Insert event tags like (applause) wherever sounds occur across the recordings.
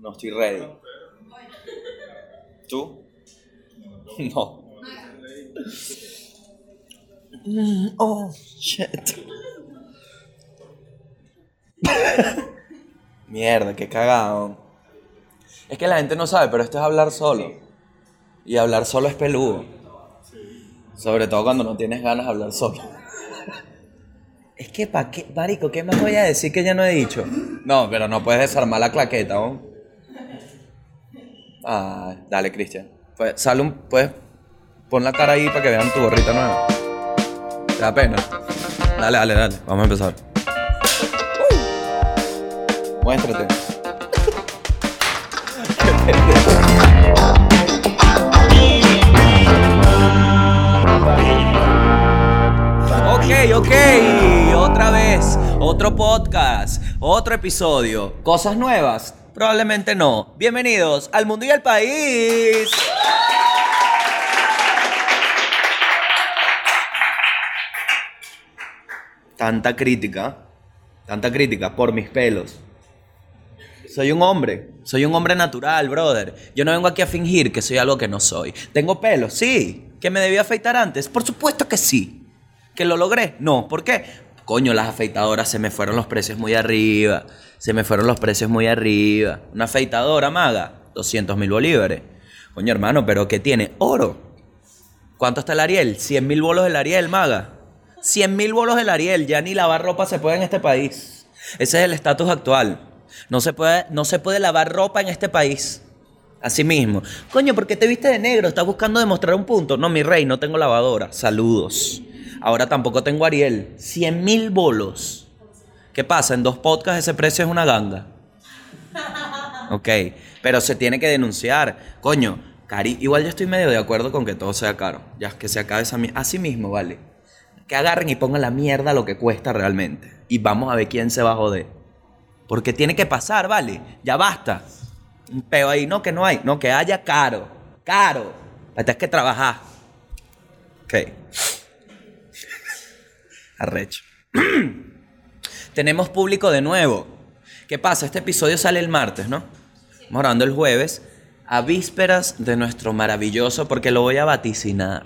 No estoy ready. ¿Tú? (laughs) No. Mm, oh, shit. (laughs) Mierda, qué cagado. Es que la gente no sabe, pero esto es hablar solo. Y hablar solo es peludo. Sobre todo cuando no tienes ganas de hablar solo. Es que, ¿pa' qué? Marico, ¿qué más voy a decir que ya no he dicho? No, pero no puedes desarmar la claqueta, ¿no? Ah, dale, Cristian. Pues, sale un, pues, pon la cara ahí para que vean tu gorrita nueva. ¿Te da pena? Dale, dale, dale. Vamos a empezar. Muéstrate. Ok, ok, otra vez, otro podcast, otro episodio. ¿Cosas nuevas? Probablemente no. Bienvenidos al mundo y al país. Tanta crítica, tanta crítica por mis pelos. Soy un hombre, soy un hombre natural, brother. Yo no vengo aquí a fingir que soy algo que no soy. ¿Tengo pelo? Sí. ¿Que me debía afeitar antes? Por supuesto que sí. ¿Que lo logré? No. ¿Por qué? Coño, las afeitadoras se me fueron los precios muy arriba. Se me fueron los precios muy arriba. Una afeitadora, maga, 200 mil bolívares. Coño, hermano, ¿pero qué tiene? Oro. ¿Cuánto está el Ariel? 100 mil bolos del Ariel, maga. 100 mil bolos del Ariel. Ya ni lavar ropa se puede en este país. Ese es el estatus actual. No se, puede, no se puede lavar ropa en este país. Así mismo. Coño, ¿por qué te viste de negro? ¿Estás buscando demostrar un punto? No, mi rey, no tengo lavadora. Saludos. Ahora tampoco tengo Ariel. 100 mil bolos. ¿Qué pasa? En dos podcasts ese precio es una ganga. (laughs) Ok, pero se tiene que denunciar. Coño, cari igual yo estoy medio de acuerdo con que todo sea caro. Ya que se acabe esa mierda. Así mismo, vale. Que agarren y pongan la mierda lo que cuesta realmente. Y vamos a ver quién se va a joder. Porque tiene que pasar, vale. Ya basta. Un peo ahí, no que no hay. No, que haya caro. Caro. Tienes que trabajar. Ok. Arrecho. (clears throat) Tenemos público de nuevo. ¿Qué pasa? Este episodio sale el martes, ¿no? Grabando el jueves, a vísperas de nuestro maravilloso, porque lo voy a vaticinar.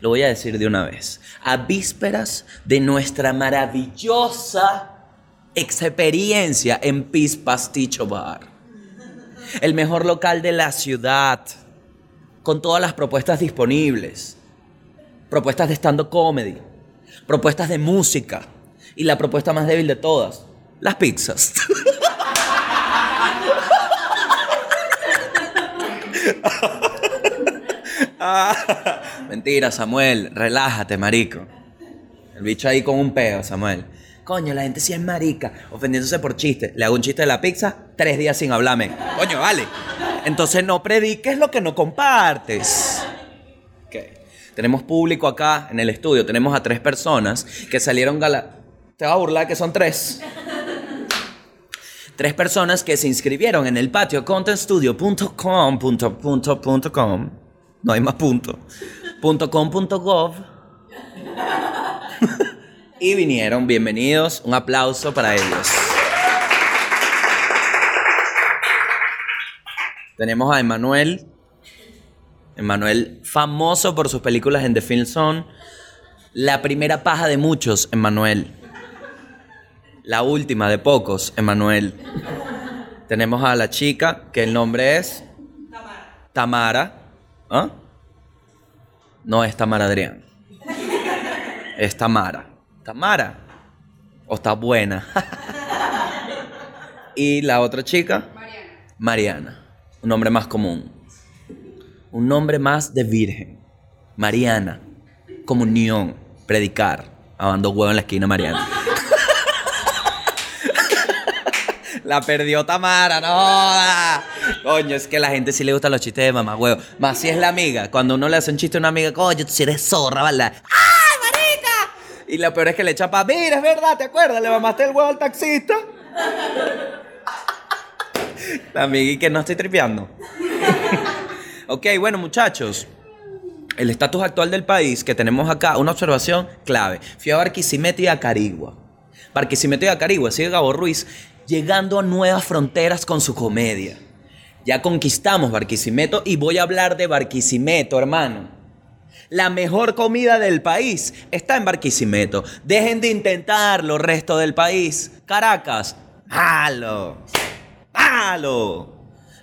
Lo voy a decir de una vez. A vísperas de nuestra maravillosa experiencia en Peace Pasticho Bar. El mejor local de la ciudad. Con todas las propuestas disponibles. Propuestas de stand-up comedy propuestas de música y la propuesta más débil de todas, las pizzas. (laughs) mentira, Samuel, relájate, marico. El bicho ahí con un peo, Samuel. Coño, la gente sí es marica, ofendiéndose por chiste. Le hago un chiste de la pizza, tres días sin hablarme. Coño, vale. Entonces no prediques lo que no compartes. Tenemos público acá en el estudio, tenemos a tres personas que salieron gala... Te va a burlar que son tres. Tres personas que se inscribieron en el patio contentstudio.com.com. No hay más punto. .com.gov. (laughs) y vinieron, bienvenidos. Un aplauso para ellos. Tenemos a Emanuel Emanuel, famoso por sus películas en The Film Zone. La primera paja de muchos, Emanuel. La última de pocos, Emanuel. Tenemos a la chica, que el nombre es... Tamara. Tamara. ¿Ah? No es Tamara Adrián. Es Tamara. Tamara. ¿O está buena? (laughs) y la otra chica. Mariana. Mariana. Un nombre más común un nombre más de virgen. Mariana, comunión, predicar, abando huevo en la esquina Mariana. (laughs) La perdió Tamara, no. Coño, es que a la gente sí le gustan los chistes de mamá huevo. Más si es la amiga. Cuando uno le hace un chiste a una amiga, coño, tú si eres zorra, ¿verdad? ¡Ay, marica! Y lo peor es que le echa para, mira, es verdad, ¿te acuerdas? Le mamaste el huevo al taxista. (laughs) La amiga y que no estoy tripeando. Ok, bueno muchachos, el estatus actual del país que tenemos acá, una observación clave. Fui a Barquisimeto y a Carigua. Barquisimeto y a Carigua, sigue Gabo Ruiz. llegando a nuevas fronteras con su comedia. Ya conquistamos Barquisimeto y voy a hablar de Barquisimeto, hermano. La mejor comida del país está en Barquisimeto. Dejen de intentarlo, resto del país. Caracas, malo, malo.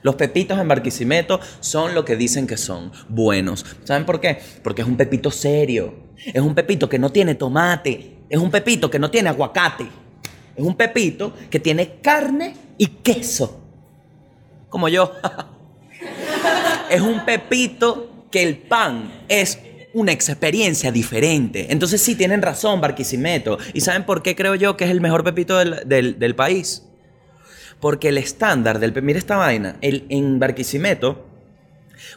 Los pepitos en Barquisimeto son lo que dicen que son, buenos. ¿Saben por qué? Porque es un pepito serio. Es un pepito que no tiene tomate. Es un pepito que no tiene aguacate. Es un pepito que tiene carne y queso. Como yo. (laughs) es un pepito que el pan es una experiencia diferente. Entonces sí, tienen razón, Barquisimeto. ¿Y saben por qué creo yo que es el mejor pepito del, del- del país? Porque el estándar del... Mira esta vaina. El, en Barquisimeto,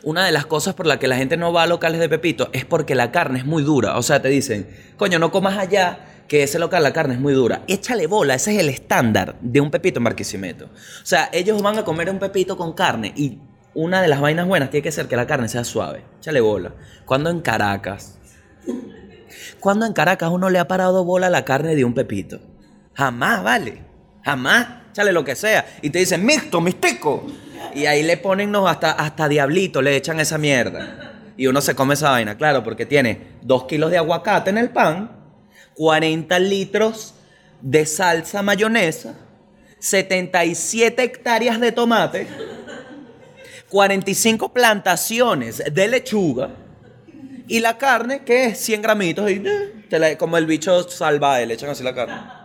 una de las cosas por la que la gente no va a locales de pepito es porque la carne es muy dura. O sea, te dicen, coño, no comas allá que ese local la carne es muy dura. Échale bola, ese es el estándar de un pepito en Barquisimeto. O sea, ellos van a comer un pepito con carne y una de las vainas buenas tiene que ser que la carne sea suave. Échale bola. Cuando en Caracas, cuando en Caracas uno le ha parado bola a la carne de un pepito. Jamás, vale. Jamás. Échale lo que sea. Y te dicen, mixto, mistico. Y ahí le ponen no, hasta, hasta diablito, le echan esa mierda. Y uno se come esa vaina, claro, porque tiene dos kilos de aguacate en el pan, 40 litros de salsa mayonesa, 77 hectáreas de tomate, 45 plantaciones de lechuga y la carne, que es 100 gramitos, y eh, como el bicho salvaje, le echan así la carne.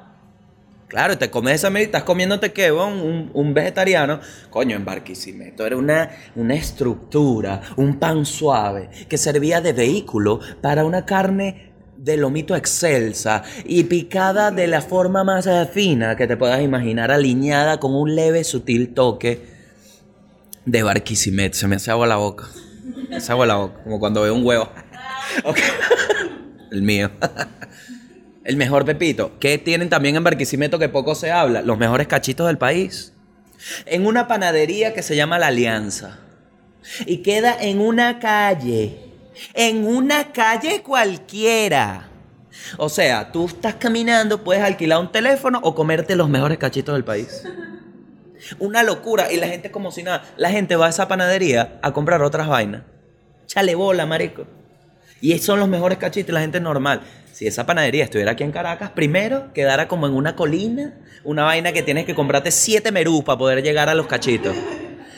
Claro, te comes esa mierda, estás comiéndote qué, un, un vegetariano. Coño, en Barquisimeto era una, una estructura, un pan suave, que servía de vehículo para una carne de lomito excelsa y picada de la forma más fina que te puedas imaginar, alineada con un leve, sutil toque de Barquisimeto. Se me hace agua la boca. Se agua la boca, como cuando veo un huevo. (laughs) Ok. El mío. (laughs) El mejor pepito. ¿Qué tienen también en Barquisimeto que poco se habla? Los mejores cachitos del país. En una panadería que se llama La Alianza. Y queda en una calle. En una calle cualquiera. O sea, tú estás caminando, puedes alquilar un teléfono o comerte los mejores cachitos del país. Una locura. Y la gente como si nada. La gente va a esa panadería a comprar otras vainas. Chale bola, marico. Y son los mejores cachitos la gente normal. Si esa panadería estuviera aquí en Caracas, primero quedara como en una colina, una vaina que tienes que comprarte siete merús para poder llegar a los cachitos.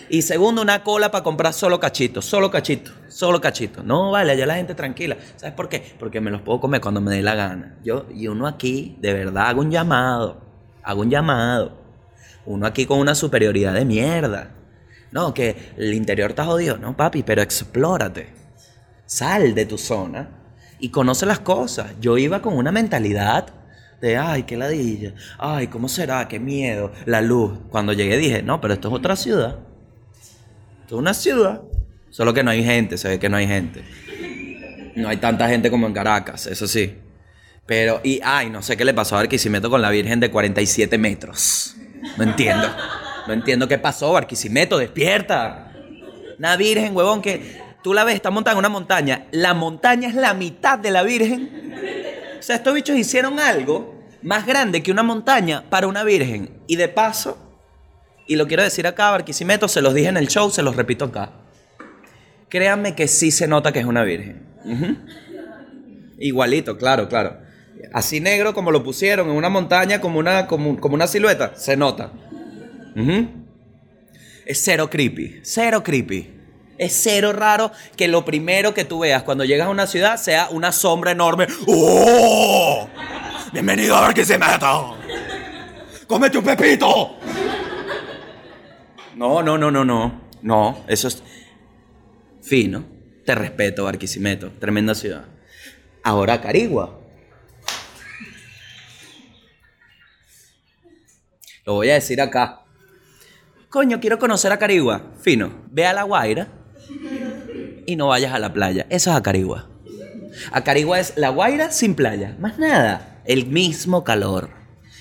Y segundo, una cola para comprar solo cachitos, solo cachitos, solo cachitos. No, vale, allá la gente tranquila. ¿Sabes por qué? Porque me los puedo comer cuando me dé la gana. Yo, y uno aquí, de verdad, hago un llamado. Hago un llamado. Uno aquí con una superioridad de mierda. No, que el interior está jodido. No, papi, pero explórate. Sal de tu zona y conoce las cosas. Yo iba con una mentalidad de, ay, qué ladilla. Ay, ¿cómo será? Qué miedo. La luz. Cuando llegué dije, no, pero esto es otra ciudad. Esto es una ciudad. Solo que no hay gente, se ve que no hay gente. No hay tanta gente como en Caracas, eso sí. Pero, y, ay, no sé qué le pasó a Barquisimeto con la Virgen de 47 metros. No entiendo. No entiendo qué pasó, Barquisimeto, despierta. Una Virgen, huevón, que tú la ves, está montada una montaña. La montaña es la mitad de la Virgen. O sea, estos bichos hicieron algo más grande que una montaña para una Virgen. Y de paso, y lo quiero decir acá, Barquisimeto, se los dije en el show, se los repito acá. Créanme que sí se nota que es una Virgen. Igualito, claro, claro. Así negro como lo pusieron en una montaña, como una, como, una silueta, se nota. Es cero creepy, cero creepy. Es cero raro que lo primero que tú veas cuando llegas a una ciudad sea una sombra enorme. ¡Oh! ¡Bienvenido a Barquisimeto! ¡Cómete un pepito! No, no, no, no, no. No, eso es fino. Te respeto, Barquisimeto. Tremenda ciudad. Ahora Carigua. Lo voy a decir acá. Coño, quiero conocer a Carigua. Fino. Ve a La Guaira y no vayas a la playa. Eso es Acarigua. Acarigua es La Guaira sin playa. Más nada. El mismo calor.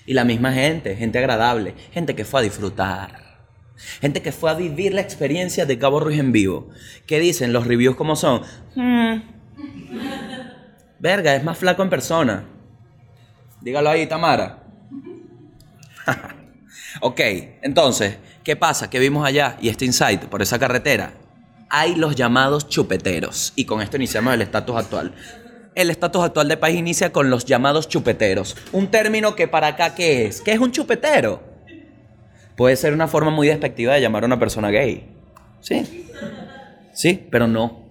Y la misma gente. Gente agradable. Gente que fue a disfrutar. Gente que fue a vivir la experiencia de Cabo Ruiz en vivo. ¿Qué dicen los reviews como son? Hmm. Verga, es más flaco en persona. Dígalo ahí, Tamara. (laughs) Ok, entonces, ¿qué pasa? ¿Qué vimos allá? Y este insight, por esa carretera, hay los llamados chupeteros. Y con esto iniciamos el estatus actual. El estatus actual del país inicia con los llamados chupeteros. Un término que para acá, ¿qué es? ¿Qué es un chupetero? Puede ser una forma muy despectiva de llamar a una persona gay. Sí. Sí, pero no.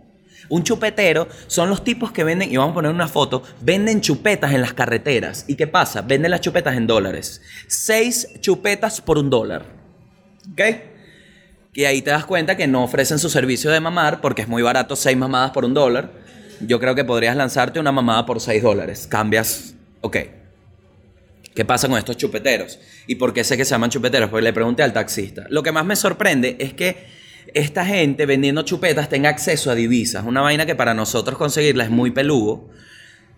Un chupetero son los tipos que venden, y vamos a poner una foto, venden chupetas en las carreteras. ¿Y qué pasa? Venden las chupetas en dólares. Seis chupetas por un dólar. ¿Ok? Y ahí te das cuenta que no ofrecen su servicio de mamar porque es muy barato, seis mamadas por un dólar. Yo creo que podrías lanzarte una mamada por seis dólares. Cambias. Ok. ¿Qué pasa con estos chupeteros? ¿Y por qué sé que se llaman chupeteros? Porque le pregunté al taxista. Lo que más me sorprende es que esta gente vendiendo chupetas tenga acceso a divisas. Una vaina que para nosotros conseguirla es muy peludo.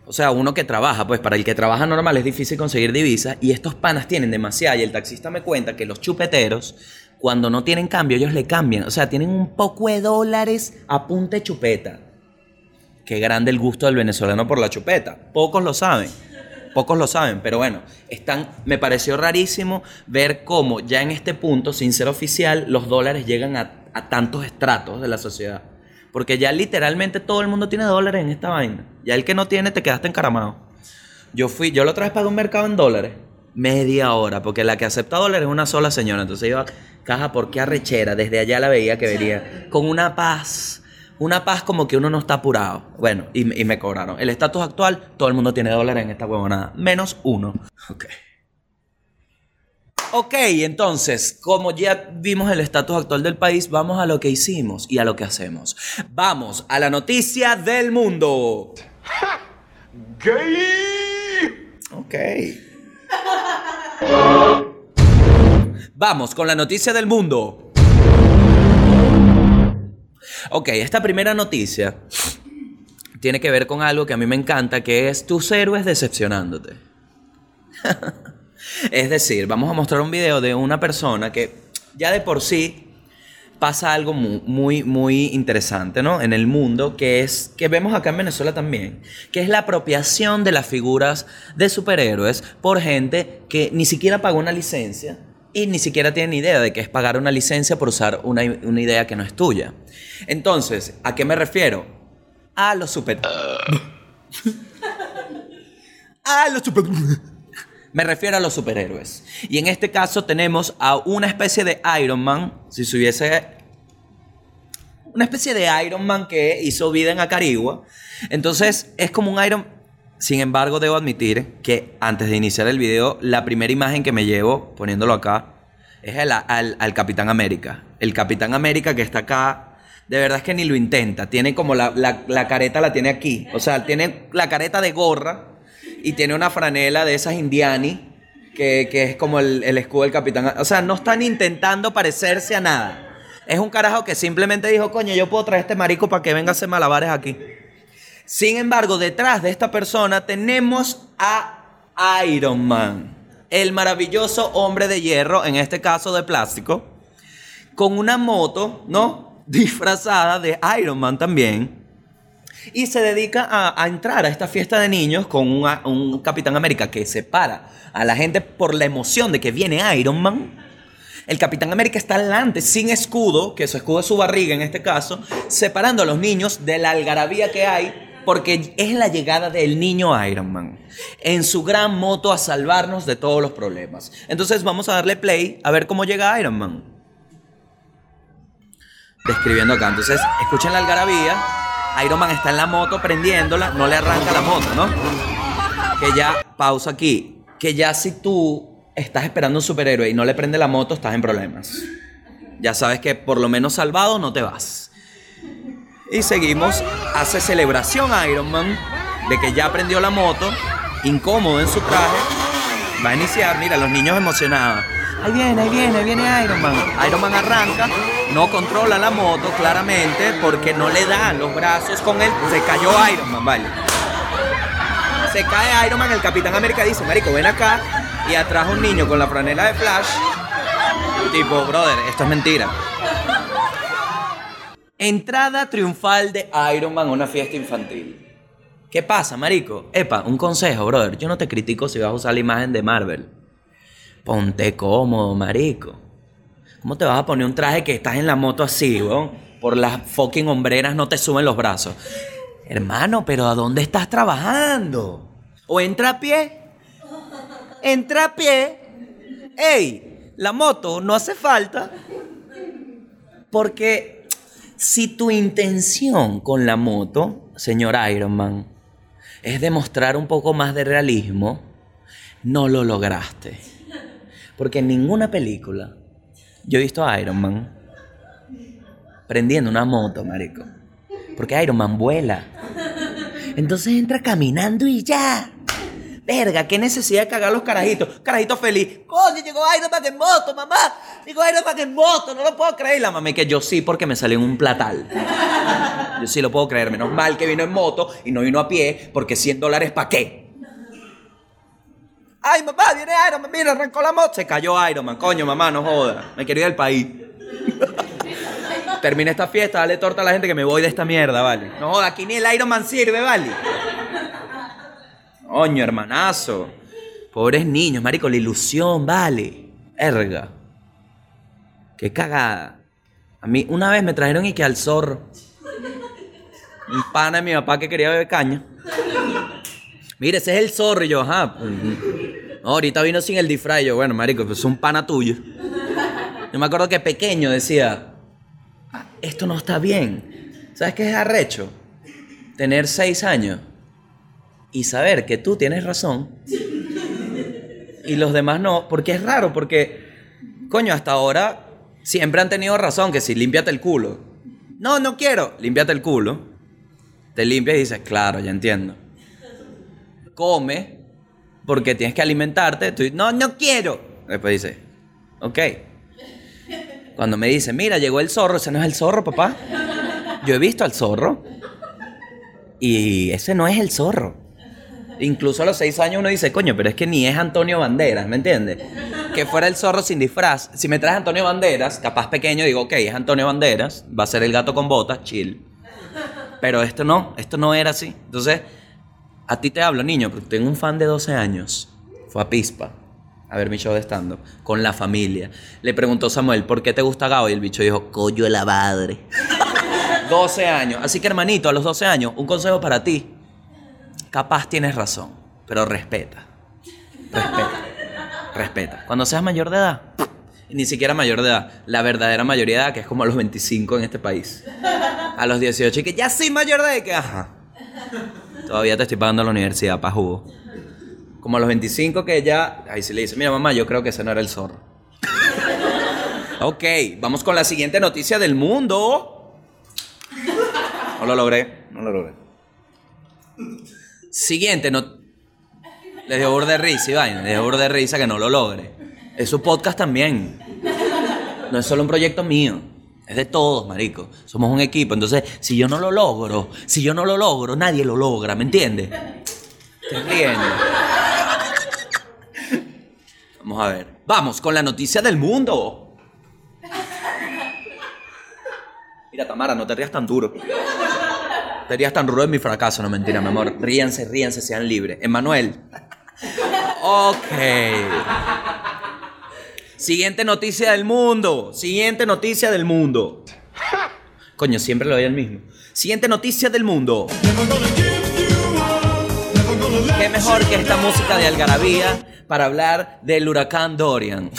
O sea, uno que trabaja, pues para el que trabaja normal es difícil conseguir divisas y estos panas tienen demasiada y el taxista me cuenta que los chupeteros, cuando no tienen cambio, ellos le cambian. O sea, tienen un poco de dólares a punta de chupeta. Qué grande el gusto del venezolano por la chupeta. Pocos lo saben. Pocos lo saben, pero bueno, están, me pareció rarísimo ver cómo ya en este punto, sin ser oficial, los dólares llegan a, tantos estratos de la sociedad. Porque ya literalmente todo el mundo tiene dólares en esta vaina. Ya el que no tiene te quedaste encaramado. Yo fui, yo lo otra vez pagué un mercado en dólares. Media hora, porque la que acepta dólares es una sola señora. Entonces iba, caja, ¿por qué arrechera? Desde allá la veía que venía con una paz. Una paz como que uno no está apurado. Bueno, y, y me cobraron. El estatus actual, todo el mundo tiene dólares en esta huevonada. Menos uno. Ok. Ok, entonces, como ya vimos el estatus actual del país, vamos a lo que hicimos y a lo que hacemos. Vamos a la noticia del mundo. (laughs) Gay. Ok. (laughs) Vamos con la noticia del mundo. Ok, esta primera noticia tiene que ver con algo que a mí me encanta, que es tus héroes decepcionándote. (laughs) es decir, vamos a mostrar un video de una persona que ya de por sí pasa algo muy, muy, muy interesante, ¿no? En el mundo, que es, que vemos acá en Venezuela también, que es la apropiación de las figuras de superhéroes por gente que ni siquiera pagó una licencia y ni siquiera tiene ni idea de qué es pagar una licencia por usar una, una idea que no es tuya. Entonces, ¿a qué me refiero? A los super... (laughs) a los super... Me refiero a los superhéroes. Y en este caso tenemos a una especie de Iron Man, si se hubiese... Una especie de Iron Man que hizo vida en Acarigua. Entonces es como un Iron... Sin embargo, debo admitir que antes de iniciar el video, la primera imagen que me llevo, poniéndolo acá, es el, al, al Capitán América. El Capitán América que está acá, de verdad es que ni lo intenta. Tiene como la, la, la careta, la tiene aquí. O sea, tiene la careta de gorra y tiene una franela de esas indiani, que, que es como el, el, escudo del capitán. O sea, no están intentando parecerse a nada. Es un carajo que simplemente dijo, coño, yo puedo traer este marico para que venga a hacer malabares aquí. Sin embargo, detrás de esta persona tenemos a Iron Man, el maravilloso hombre de hierro, en este caso de plástico, con una moto, ¿no? (laughs) Disfrazada de Iron Man también y se dedica a, entrar a esta fiesta de niños con un, Capitán América que separa a la gente por la emoción de que viene Iron Man. El Capitán América está delante, sin escudo, que su escudo es su barriga en este caso, separando a los niños de la algarabía que hay, porque es la llegada del niño Iron Man, en su gran moto a salvarnos de todos los problemas. Entonces vamos a darle play a ver cómo llega Iron Man. Describiendo acá, entonces escuchen la algarabía. Iron Man está en la moto prendiéndola, no le arranca la moto, ¿no? Que ya, pausa aquí, que ya si tú estás esperando un superhéroe y no le prende la moto, estás en problemas. Ya sabes que por lo menos salvado no te vas. Y seguimos, hace celebración Iron Man de que ya prendió la moto, incómodo en su traje. Va a iniciar, mira, los niños emocionados. Ahí viene, ahí viene, ahí viene Iron Man. Iron Man arranca, no controla la moto claramente porque no le dan los brazos con él. Se cayó Iron Man, vale. Se cae Iron Man, el Capitán América dice, Marico, ven acá. Y atrás un niño con la franela de Flash. Tipo, brother, esto es mentira. Entrada triunfal de Iron Man a una fiesta infantil. ¿Qué pasa, marico? Epa, un consejo, brother. Yo no te critico si vas a usar la imagen de Marvel. Ponte cómodo, marico. ¿Cómo te vas a poner un traje que estás en la moto así, weón? Por las fucking hombreras no te suben los brazos. Hermano, pero ¿a dónde estás trabajando? O entra a pie. Entra a pie. ¡Ey! La moto no hace falta. Porque si tu intención con la moto, señor Ironman, es demostrar un poco más de realismo, no lo lograste. Porque en ninguna película yo he visto a Iron Man prendiendo una moto, marico. Porque Iron Man vuela. Entonces entra caminando y ya. Verga, qué necesidad de cagar los carajitos. Carajito feliz. Coño, llegó Iron Man en moto, mamá. Llegó Iron Man en moto, no lo puedo creer. La mamá que yo sí, porque me salió en un platal. (laughs) Yo sí lo puedo creer. Menos mal que vino en moto y no vino a pie, porque 100 dólares ¿para qué? Ay, mamá, viene Iron Man, mira, arrancó la moto. Se cayó Iron Man, coño, mamá, no joda. Me quería ir del país. Termina esta fiesta, dale torta a la gente que me voy de esta mierda, vale. No joda, aquí ni el Iron Man sirve, vale. Coño, hermanazo. Pobres niños, marico, la ilusión, vale. Erga. Qué cagada. A mí una vez me trajeron y que al zorro. Un pana de mi papá que quería beber caña. Mire, ese es el zorro. Y ajá. pues, ahorita vino sin el disfraz. Yo, bueno, marico, pues es un pana tuyo. Yo me acuerdo que pequeño decía, "Ah, esto no está bien. ¿Sabes qué es arrecho? Tener seis años y saber que tú tienes razón y los demás no, porque es raro, porque, coño, hasta ahora siempre han tenido razón, que si límpiate el culo. No, no quiero, límpiate el culo. Te limpias y dices, claro, ya entiendo. Come, porque tienes que alimentarte. Tú no, no quiero. Después dices, ok. Cuando me dicen, mira, llegó el zorro, ese no es el zorro, papá. Yo he visto al zorro y ese no es el zorro. Incluso a los seis años uno dice, coño, pero es que ni es Antonio Banderas, ¿me entiendes? Que fuera el zorro sin disfraz. Si me traes Antonio Banderas, capaz pequeño, digo, ok, es Antonio Banderas, va a ser el gato con botas, chill. Pero esto no, esto no era así. Entonces, a ti te hablo, niño, porque tengo un fan de 12 años. Fue a Pispa a ver mi show de stand-up con la familia. Le preguntó Samuel, ¿por qué te gusta Gao? Y el bicho dijo, coño la madre. (laughs) 12 años. Así que, hermanito, a los 12 años, un consejo para ti. Capaz tienes razón, pero respeta. Respeta. Respeta. Cuando seas mayor de edad, ni siquiera mayor de edad, la verdadera mayoría de edad, que es como a los 25 en este país. A los 18, y que ya soy mayor de edad, que ajá. Todavía te estoy pagando la universidad para jugo. Como a los 25 que ya, ahí sí le dice, mira mamá, yo creo que ese no era el zorro. ok, vamos con la siguiente noticia del mundo. No lo logré, no lo logré. Siguiente, no... Les dio burda de risa, Iván, les dio burda de risa que no lo logre. Es su podcast también. No es solo un proyecto mío. Es de todos, marico. Somos un equipo. Entonces, si yo no lo logro, si yo no lo logro, nadie lo logra, ¿me entiendes? ¿Te entiendes? Vamos a ver. Vamos con la noticia del mundo. Mira, Tamara, no te rías tan duro. Te rías tan de mi fracaso, no mentira, mi amor. Ríanse, ríanse, sean libres. Emanuel. Ok. Siguiente noticia del mundo. Siguiente noticia del mundo. Coño, siempre lo doy el mismo. Siguiente noticia del mundo. Qué mejor que esta música de algarabía para hablar del huracán Dorian.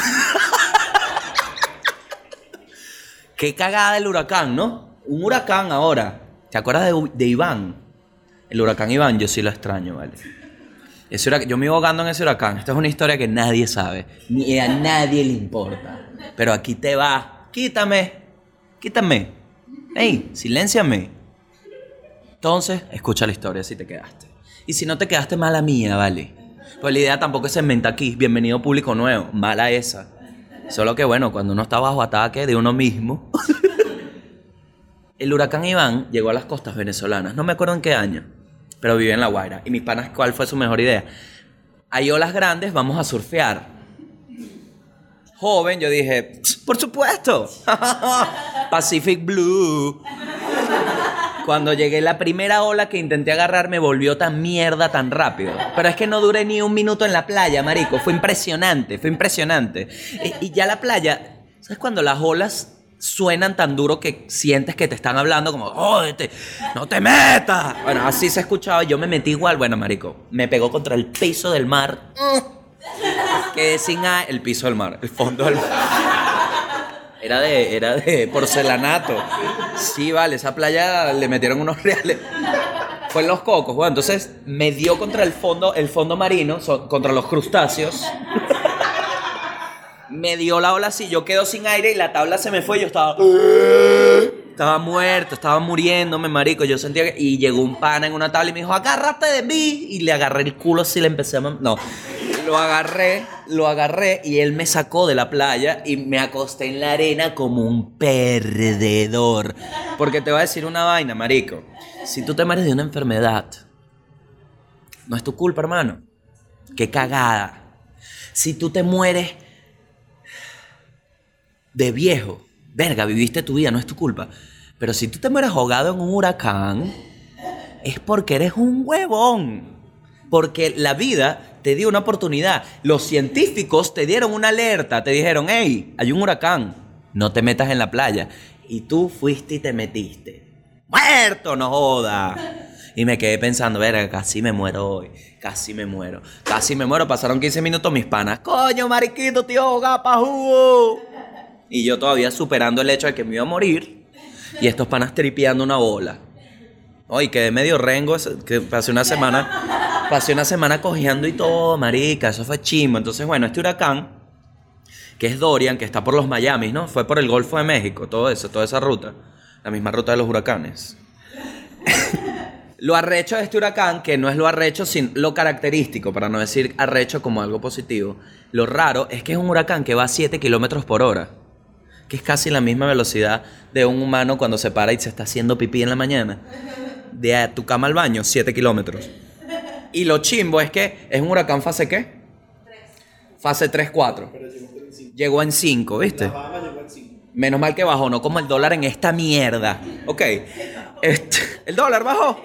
Qué cagada el huracán, ¿no? Un huracán ahora. ¿Te acuerdas de, Iván? El huracán Iván, yo sí lo extraño, ¿vale? Ese huracán- yo me iba ahogando en ese huracán. Esta es una historia que nadie sabe, ni a nadie le importa. Pero aquí te va. Quítame, quítame. Ey, silénciame. Entonces, escucha la historia si te quedaste. Y si no te quedaste, mala mía, ¿vale? Pues la idea tampoco es segmentar aquí. Bienvenido público nuevo. Mala esa. Solo que bueno, cuando uno está bajo ataque de uno mismo. (laughs) el huracán Iván llegó a las costas venezolanas. No me acuerdo en qué año. Pero vive en La Guaira. Y mis panas, ¿cuál fue su mejor idea? Hay olas grandes, vamos a surfear. Joven, yo dije, por supuesto. (laughs) Pacific Blue. Cuando llegué la primera ola que intenté agarrar me volvió tan mierda tan rápido. Pero es que no duré ni un minuto en la playa, marico. Fue impresionante, fue impresionante. Y, y ya la playa, ¿sabes cuando las olas suenan tan duro que sientes que te están hablando como, jódete, no te metas. Bueno, así se escuchaba, yo me metí igual, bueno, marico, me pegó contra el piso del mar. (laughs) Quedé sin a- el piso del mar, el fondo del mar. Era de, era de porcelanato. Sí, vale, esa playa le metieron unos reales. Fue en los cocos, bueno, entonces me dio contra el fondo, el fondo marino, so- contra los crustáceos. Me dio la ola así, yo quedo sin aire y la tabla se me fue yo estaba... Estaba muerto, estaba muriéndome, marico. Yo sentía que... Y llegó un pana en una tabla y me dijo, agárrate de mí. Y le agarré el culo así, le empecé a... No, lo agarré, lo agarré y él me sacó de la playa y me acosté en la arena como un perdedor. Porque te voy a decir una vaina, marico. Si tú te mueres de una enfermedad, no es tu culpa, hermano. Qué cagada. Si tú te mueres de viejo, verga, viviste tu vida, no es tu culpa. Pero si tú te mueres ahogado en un huracán, es porque eres un huevón. Porque la vida te dio una oportunidad. Los científicos te dieron una alerta, te dijeron, hey, hay un huracán, no te metas en la playa. Y tú fuiste y te metiste. Muerto, no joda. Y me quedé pensando, verga, casi me muero hoy. Casi me muero. Casi me muero. Pasaron 15 minutos mis panas. Coño, mariquito, tío, ahogado pa' jugo. Y yo todavía superando el hecho de que me iba a morir. Y estos panas tripeando una bola. Hoy quedé medio rengo, que pasé una semana, pasé una semana cojeando y todo, marica, eso fue chimbo. Entonces, bueno, este huracán, que es Dorian, que está por los Miamis, ¿no? Fue por el Golfo de México, todo eso, toda esa ruta. La misma ruta de los huracanes. lo arrecho de este huracán, que no es lo arrecho, sin lo característico, para no decir arrecho como algo positivo. Lo raro es que es un huracán que va a 7 kilómetros por hora que es casi la misma velocidad de un humano cuando se para y se está haciendo pipí en la mañana. De a tu cama al baño, 7 kilómetros. Y lo chimbo es que es un huracán fase qué? Fase 3-4. Llegó en 5, ¿viste? Menos mal que bajó, no como el dólar en esta mierda. Ok. Este, ¿El dólar bajó?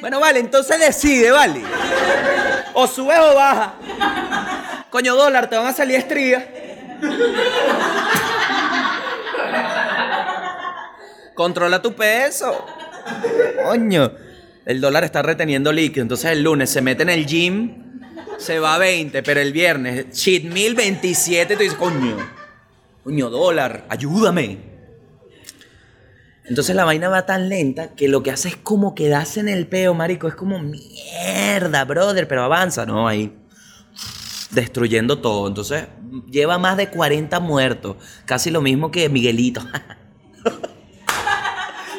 Bueno, vale, entonces decide, vale. O sube o baja. Coño, dólar, te van a salir estrías. Controla tu peso. Coño. El dólar está reteniendo líquido. Entonces el lunes se mete en el gym, se va a 20, pero el viernes, shit, 1027, tú dices, coño. Coño, dólar, ayúdame. Entonces la vaina va tan lenta que lo que hace es como quedarse en el peo, marico. Es como mierda, brother, pero avanza, ¿no? Ahí destruyendo todo. Entonces lleva más de 40 muertos. Casi lo mismo que Miguelito. (laughs)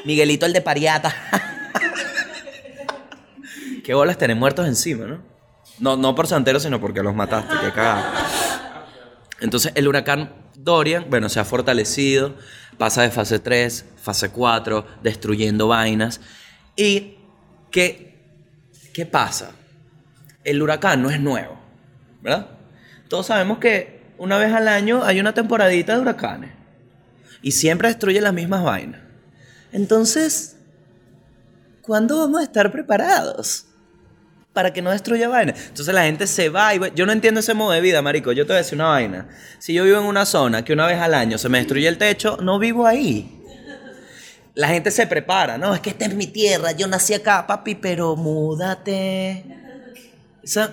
Miguelito el de Pariata. (laughs) Qué bolas tener muertos encima, ¿no? No, no por santero, sino porque los mataste. Qué cagada. Entonces el huracán Dorian, bueno, se ha fortalecido, pasa de fase 3, fase 4, destruyendo vainas. ¿Y qué, qué pasa? El huracán no es nuevo, ¿verdad? Todos sabemos que una vez al año hay una temporadita de huracanes y siempre destruye las mismas vainas. Entonces, ¿cuándo vamos a estar preparados? para que no destruya vaina. Entonces la gente se va y va- yo no entiendo ese modo de vida, marico. Yo te voy a decir una vaina. Si yo vivo en una zona que una vez al año se me destruye el techo, no vivo ahí. La gente se prepara, no, es que esta es mi tierra, yo nací acá, papi, pero múdate.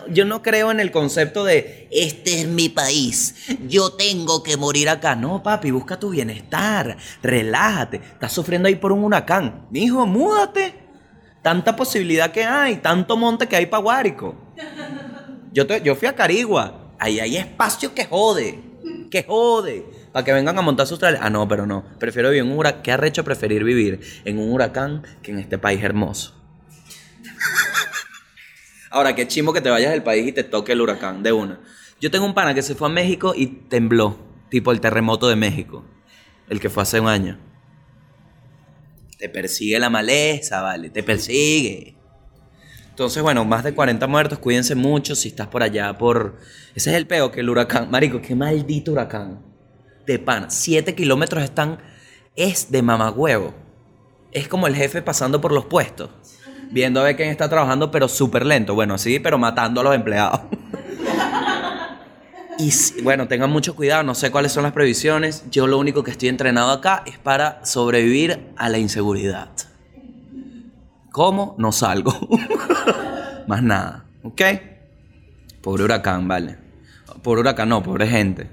Yo no creo en el concepto de este es mi país, yo tengo que morir acá. No, papi, busca tu bienestar, relájate. Estás sufriendo ahí por un huracán. Mijo, múdate. Tanta posibilidad que hay, tanto monte que hay para Guárico. Yo, yo fui a Carigua. Ahí hay espacio que jode. Que jode. Para que vengan a montar sus trailers. Ah, no, pero no. Prefiero vivir en un huracán. ¿Qué arrecho preferir vivir en un huracán que en este país hermoso? Ahora, qué chimo que te vayas del país y te toque el huracán de una. Yo tengo un pana que se fue a México y tembló. Tipo el terremoto de México. El que fue hace un año. Te persigue la maleza, vale. Te persigue. Entonces, bueno, más de 40 muertos, cuídense mucho si estás por allá por... Ese es el peo, que el huracán... Marico, qué maldito huracán. De pana. 7 kilómetros están... Es de mamagüevo. es como el jefe pasando por los puestos, viendo a ver quién está trabajando, pero súper lento. Bueno, sí, pero matando a los empleados. (laughs) Y bueno, tengan mucho cuidado, no sé cuáles son las previsiones. Yo lo único que estoy entrenado acá es para sobrevivir a la inseguridad. ¿Cómo? No salgo. (laughs) Más nada, ¿ok? Pobre huracán, vale. Pobre huracán, no, pobre gente.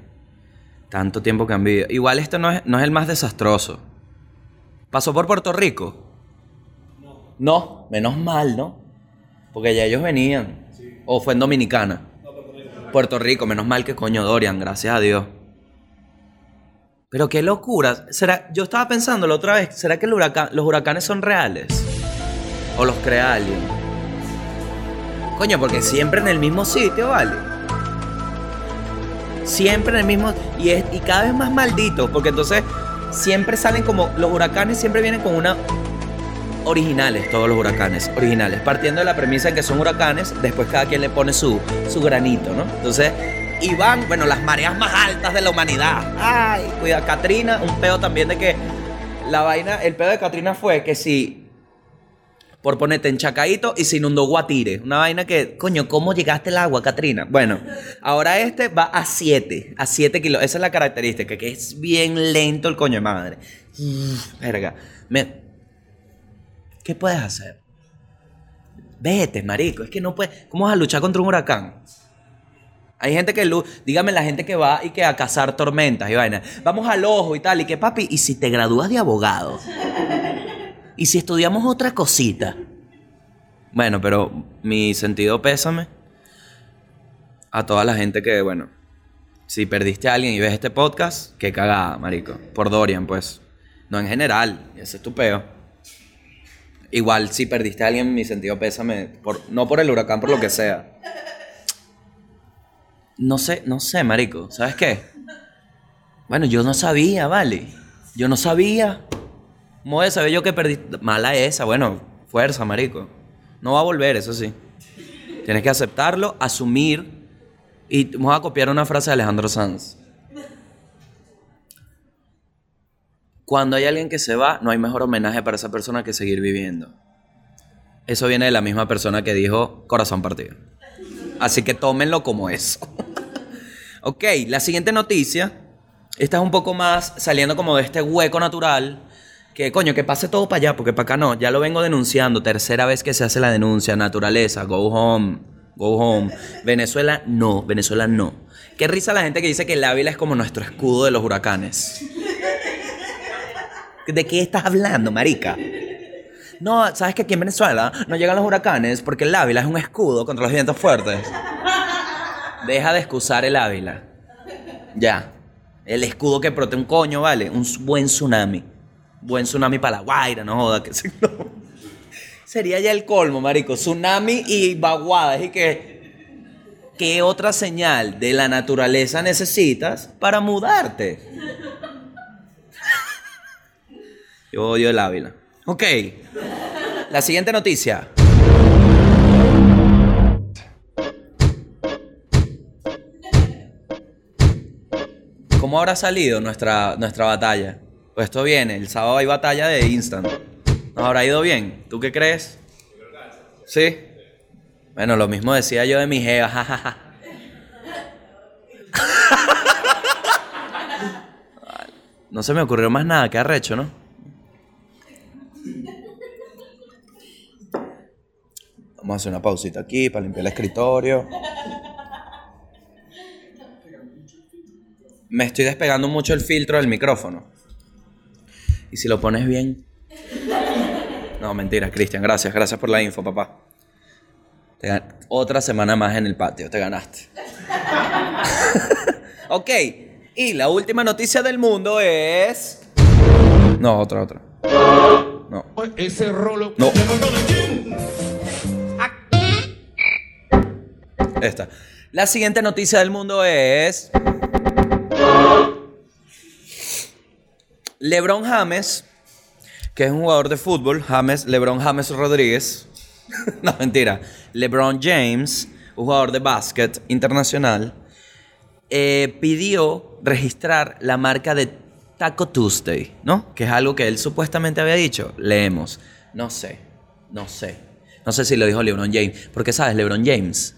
Tanto tiempo que han vivido. Igual este no es, no es el más desastroso. ¿Pasó por Puerto Rico? No, menos mal, ¿no? Porque ya ellos venían. ¿O fue en Dominicana? Puerto Rico, menos mal que coño Dorian, gracias a Dios. Pero qué locura. ¿Será, yo estaba pensando la otra vez, ¿será que el huracán- los huracanes son reales? ¿O los crea alguien? Coño, porque siempre en el mismo sitio, ¿vale? Siempre en el mismo... Y, es, y cada vez más maldito, porque entonces siempre salen como... Los huracanes siempre vienen con una... Originales, todos los huracanes, originales. Partiendo de la premisa de que son huracanes, después cada quien le pone su, su granito, ¿no? Entonces, y van, bueno, las mareas más altas de la humanidad. Ay, cuida, Katrina, un peo también de que la vaina, el pedo de Katrina fue que si por ponerte en Chacaíto y se inundó Guatire. Una vaina que, coño, ¿cómo llegaste al agua, Katrina? Bueno, ahora este va a 7, a 7 kilos. Esa es la característica, que es bien lento el coño de madre. Verga. Me- ¿Qué puedes hacer? Vete, marico. Es que no puedes. ¿Cómo vas a luchar contra un huracán? Hay gente que, dígame la gente que va y que a cazar tormentas y vaina. Vamos al ojo y tal. Y que, papi, ¿y si te gradúas de abogado? ¿Y si estudiamos otra cosita? Bueno, pero mi sentido pésame a toda la gente que, bueno, si perdiste a alguien y ves este podcast, qué cagada, marico. Por Dorian, pues. No en general, ese es tu peo. Igual si perdiste a alguien, mi sentido pésame, por, no por el huracán, por lo que sea. No sé, no sé, marico. ¿Sabes qué? Bueno, yo no sabía, vale. Yo no sabía. ¿Cómo voy yo que perdí? Mala esa, bueno, fuerza, marico. No va a volver, eso sí. Tienes que aceptarlo, asumir. Y vamos a copiar una frase de Alejandro Sanz. Cuando hay alguien que se va, no hay mejor homenaje para esa persona que seguir viviendo. Eso viene de la misma persona que dijo corazón partido. Así que tómenlo como eso. (laughs) ok, la siguiente noticia. Esta es un poco más saliendo como de este hueco natural. Que coño, que pase todo para allá, porque para acá no. Ya lo vengo denunciando. Tercera vez que se hace la denuncia. Naturaleza, go home, go home. Venezuela, no. Venezuela, no. Qué risa la gente que dice que el Ávila es como nuestro escudo de los huracanes. ¿De qué estás hablando, marica? No, sabes que aquí en Venezuela no llegan los huracanes porque el Ávila es un escudo contra los vientos fuertes. Deja de excusar el Ávila. Ya. El escudo que protege un coño, vale. Un buen tsunami. Buen tsunami para la Guaira, no joda. Que (laughs) se-. Sería ya el colmo, marico. Tsunami y vaguada. Y que. ¿Qué otra señal de la naturaleza necesitas para mudarte? Yo odio el Ávila. Ok. La siguiente noticia. ¿Cómo habrá salido nuestra, nuestra batalla? Pues esto viene, el sábado hay batalla de Instant. ¿Nos habrá ido bien? ¿Tú qué crees? ¿Sí? Bueno, lo mismo decía yo de mi jeva. (laughs) No se me ocurrió más nada, qué arrecho, ¿no? Vamos a hacer una pausita aquí para limpiar el escritorio. Me estoy despegando mucho el filtro del micrófono. Y si lo pones bien. No, mentira, Cristian, gracias, gracias por la info, papá. Te Otra semana más en el patio, te ganaste. (laughs) ok, y la última noticia del mundo es. No, otra, otra. No. Ese rolo. No. Esta. La siguiente noticia del mundo es. LeBron James, que es un jugador de fútbol, James, LeBron James Rodríguez. (laughs) no, mentira. LeBron James, un jugador de básquet internacional, eh, pidió registrar la marca de Taco Tuesday, ¿no? Que es algo que él supuestamente había dicho. Leemos. No sé, no sé. No sé si lo dijo LeBron James. Porque, ¿sabes? LeBron James.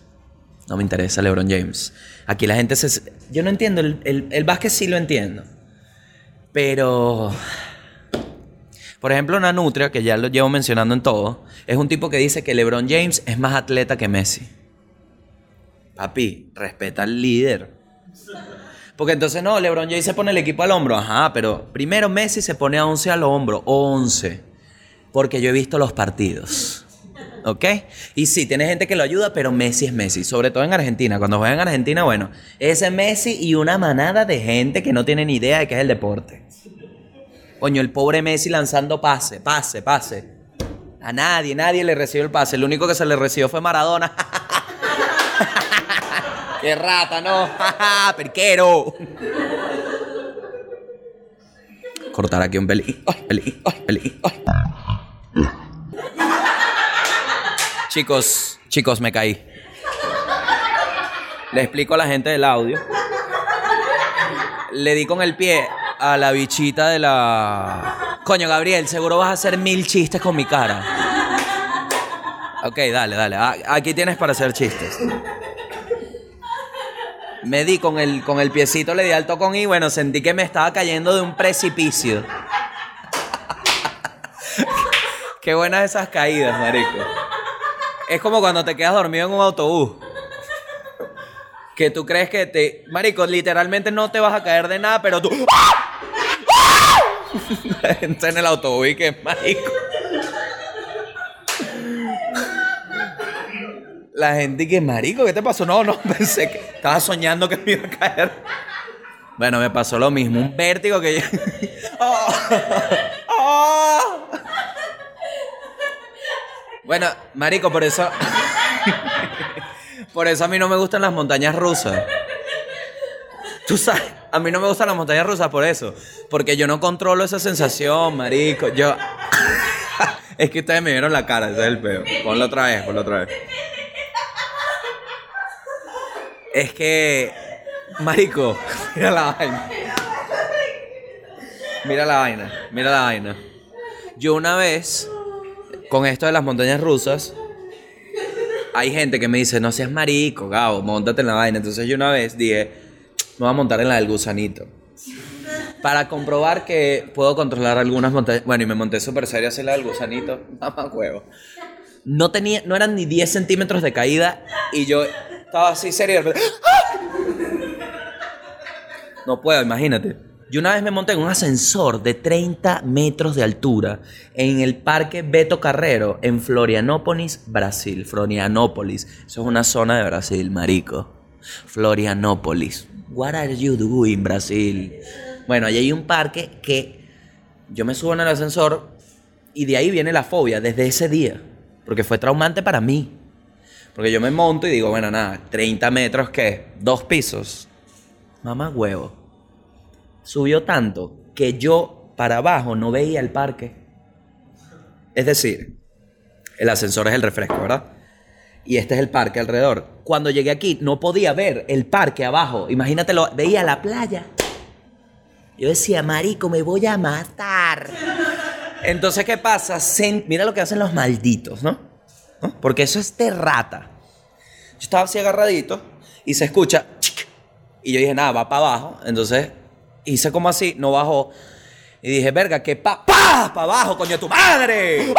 No me interesa LeBron James. Aquí la gente se... Yo no entiendo. El, el, el básquet sí lo entiendo. Pero... Por ejemplo, una nutria, que ya lo llevo mencionando en todo, es un tipo que dice que LeBron James es más atleta que Messi. Papi, respeta al líder. Porque entonces no, LeBron James se pone el equipo al hombro. Ajá, pero primero Messi se pone a 11 al hombro. 11. Porque yo he visto los partidos. ¿Ok? Y sí, tiene gente que lo ayuda, pero Messi es Messi. Sobre todo en Argentina. Cuando juegan en Argentina, bueno, ese Messi y una manada de gente que no tiene ni idea de qué es el deporte. Coño, el pobre Messi lanzando pase, pase, pase. A nadie, nadie le recibió el pase. El único que se le recibió fue Maradona. (laughs) ¡Qué rata, no! (laughs) ¡Perquero! Cortar aquí un pelín. ¡Ay, pelín! Chicos, chicos, me caí. Le explico a la gente del audio. Le di con el pie a la bichita de la... Coño, Gabriel, seguro vas a hacer mil chistes con mi cara. Ok, dale, dale. Ah, Aquí tienes para hacer chistes. Me di con el, con el piecito, le di al tocón y bueno, sentí que me estaba cayendo de un precipicio. (laughs) Qué buenas esas caídas, marico. Es como cuando te quedas dormido en un autobús. Que tú crees que te... Marico, literalmente no te vas a caer de nada, pero tú... (laughs) La gente en el autobús y que marico. La gente que marico, ¿qué te pasó? No, no, (laughs) pensé que estaba soñando que me iba a caer. Bueno, me pasó lo mismo, un vértigo que yo... Oh, (laughs) oh. Bueno, marico, por eso... Por eso a mí no me gustan las montañas rusas. Tú sabes, a mí no me gustan las montañas rusas por eso. Porque yo no controlo esa sensación, marico. Yo. (laughs) es que ustedes me vieron la cara, ese es el peo. Ponlo otra vez, ponlo otra vez. Es que. Marico, mira la vaina. Mira la vaina, mira la vaina. Yo una vez, con esto de las montañas rusas, hay gente que me dice, no seas marico, Gabo, montate en la vaina. Entonces yo una vez dije, me voy a montar en la del gusanito. Para comprobar que puedo controlar algunas montañas. Bueno, y me monté súper serio hacia la del gusanito. (laughs) Mamá huevo. No tenía, no eran ni 10 centímetros de caída y yo estaba así serio. ¡ah! No puedo, imagínate. Yo una vez me monté en un ascensor de 30 metros de altura en el Parque Beto Carrero en Florianópolis, Brasil. Florianópolis. Eso es una zona de Brasil, marico. Florianópolis. What are you doing, Brasil? Bueno, allí hay un parque que yo me subo en el ascensor y de ahí viene la fobia desde ese día. Porque fue traumante para mí. Porque yo me monto y digo, bueno, nada, 30 metros, ¿qué? Dos pisos. Mamá huevo. Subió tanto que yo para abajo no veía el parque. Es decir, el ascensor es el refresco, ¿verdad? Y este es el parque alrededor. Cuando llegué aquí no podía ver el parque abajo. Imagínatelo, veía la playa. Yo decía, marico, me voy a matar. Entonces, ¿qué pasa? Mira lo que hacen los malditos, ¿no? Porque eso es de rata. Yo estaba así agarradito y se escucha. Y yo dije, nada, va para abajo. Entonces hice como así, no bajó. Y dije, verga, que pa, pa, para abajo, coño, tu madre.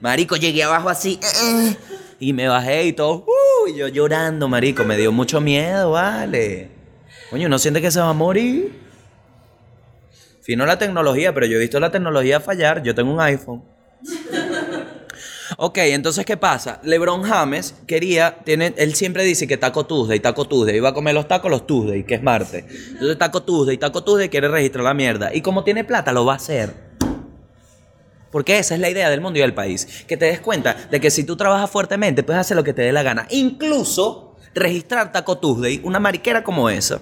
Marico, llegué abajo así. eh, eh, y me bajé y todo. uh, y yo llorando, marico. Me dio mucho miedo, vale. Coño, ¿no siente que se va a morir? Fino la tecnología, pero yo he visto la tecnología fallar. Yo tengo un iPhone. Ok, entonces, ¿qué pasa? LeBron James quería, tiene, él siempre dice que Taco Tuesday, Taco Tuesday, iba a comer los tacos los Tuesday, que es martes. Entonces, Taco Tuesday, Taco Tuesday quiere registrar la mierda. Y como tiene plata, lo va a hacer. Porque esa es la idea del mundo y del país. Que te des cuenta de que si tú trabajas fuertemente, puedes hacer lo que te dé la gana. Incluso registrar Taco Tuesday, una mariquera como esa.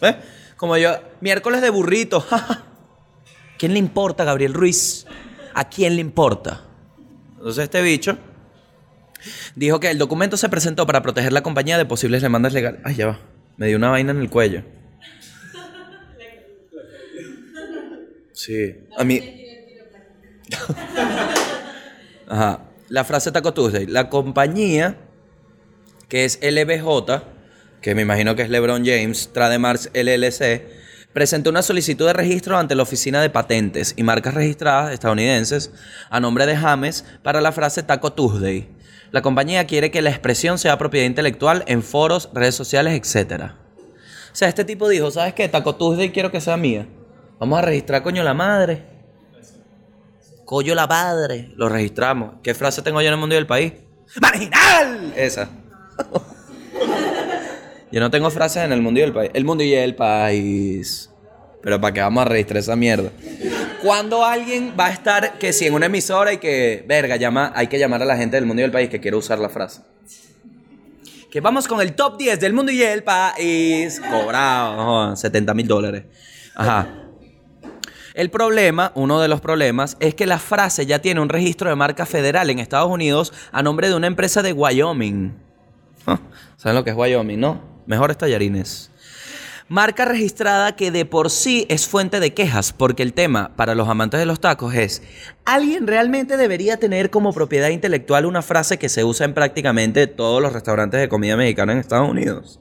¿Ves? Como yo, miércoles de burrito. (laughs) ¿Quién le importa, Gabriel Ruiz? ¿A quién le importa? Entonces este bicho dijo que el documento se presentó para proteger la compañía de posibles demandas legales. Ay, ya va. Me dio una vaina en el cuello. Sí. A mí. (laughs) Ajá. La frase Taco Tuesday. La compañía, que es LBJ, que me imagino que es LeBron James, Trademars LLC, presentó una solicitud de registro ante la Oficina de Patentes y Marcas Registradas estadounidenses a nombre de James para la frase Taco Tuesday. La compañía quiere que la expresión sea propiedad intelectual en foros, redes sociales, etc. O sea, este tipo dijo, ¿sabes qué? Taco Tuesday quiero que sea mía. Vamos a registrar coño la madre. Coño la madre. Lo registramos. ¿Qué frase tengo yo en el mundo y el país? ¡Marginal! Esa. (laughs) yo no tengo frases en el mundo y el país. El mundo y el país. Pero ¿para qué vamos a registrar esa mierda? Cuando alguien va a estar, que si en una emisora y que, verga, llama, hay que llamar a la gente del mundo y el país que quiere usar la frase. Que vamos con el top 10 del mundo y el país. Cobrado, 70 mil dólares. Ajá. El problema, uno de los problemas, es que la frase ya tiene un registro de marca federal en Estados Unidos a nombre de una empresa de Wyoming. (laughs) ¿Saben lo que es Wyoming, no? Mejores tallarines. Marca registrada que de por sí es fuente de quejas, porque el tema para los amantes de los tacos es, ¿alguien realmente debería tener como propiedad intelectual una frase que se usa en prácticamente todos los restaurantes de comida mexicana en Estados Unidos?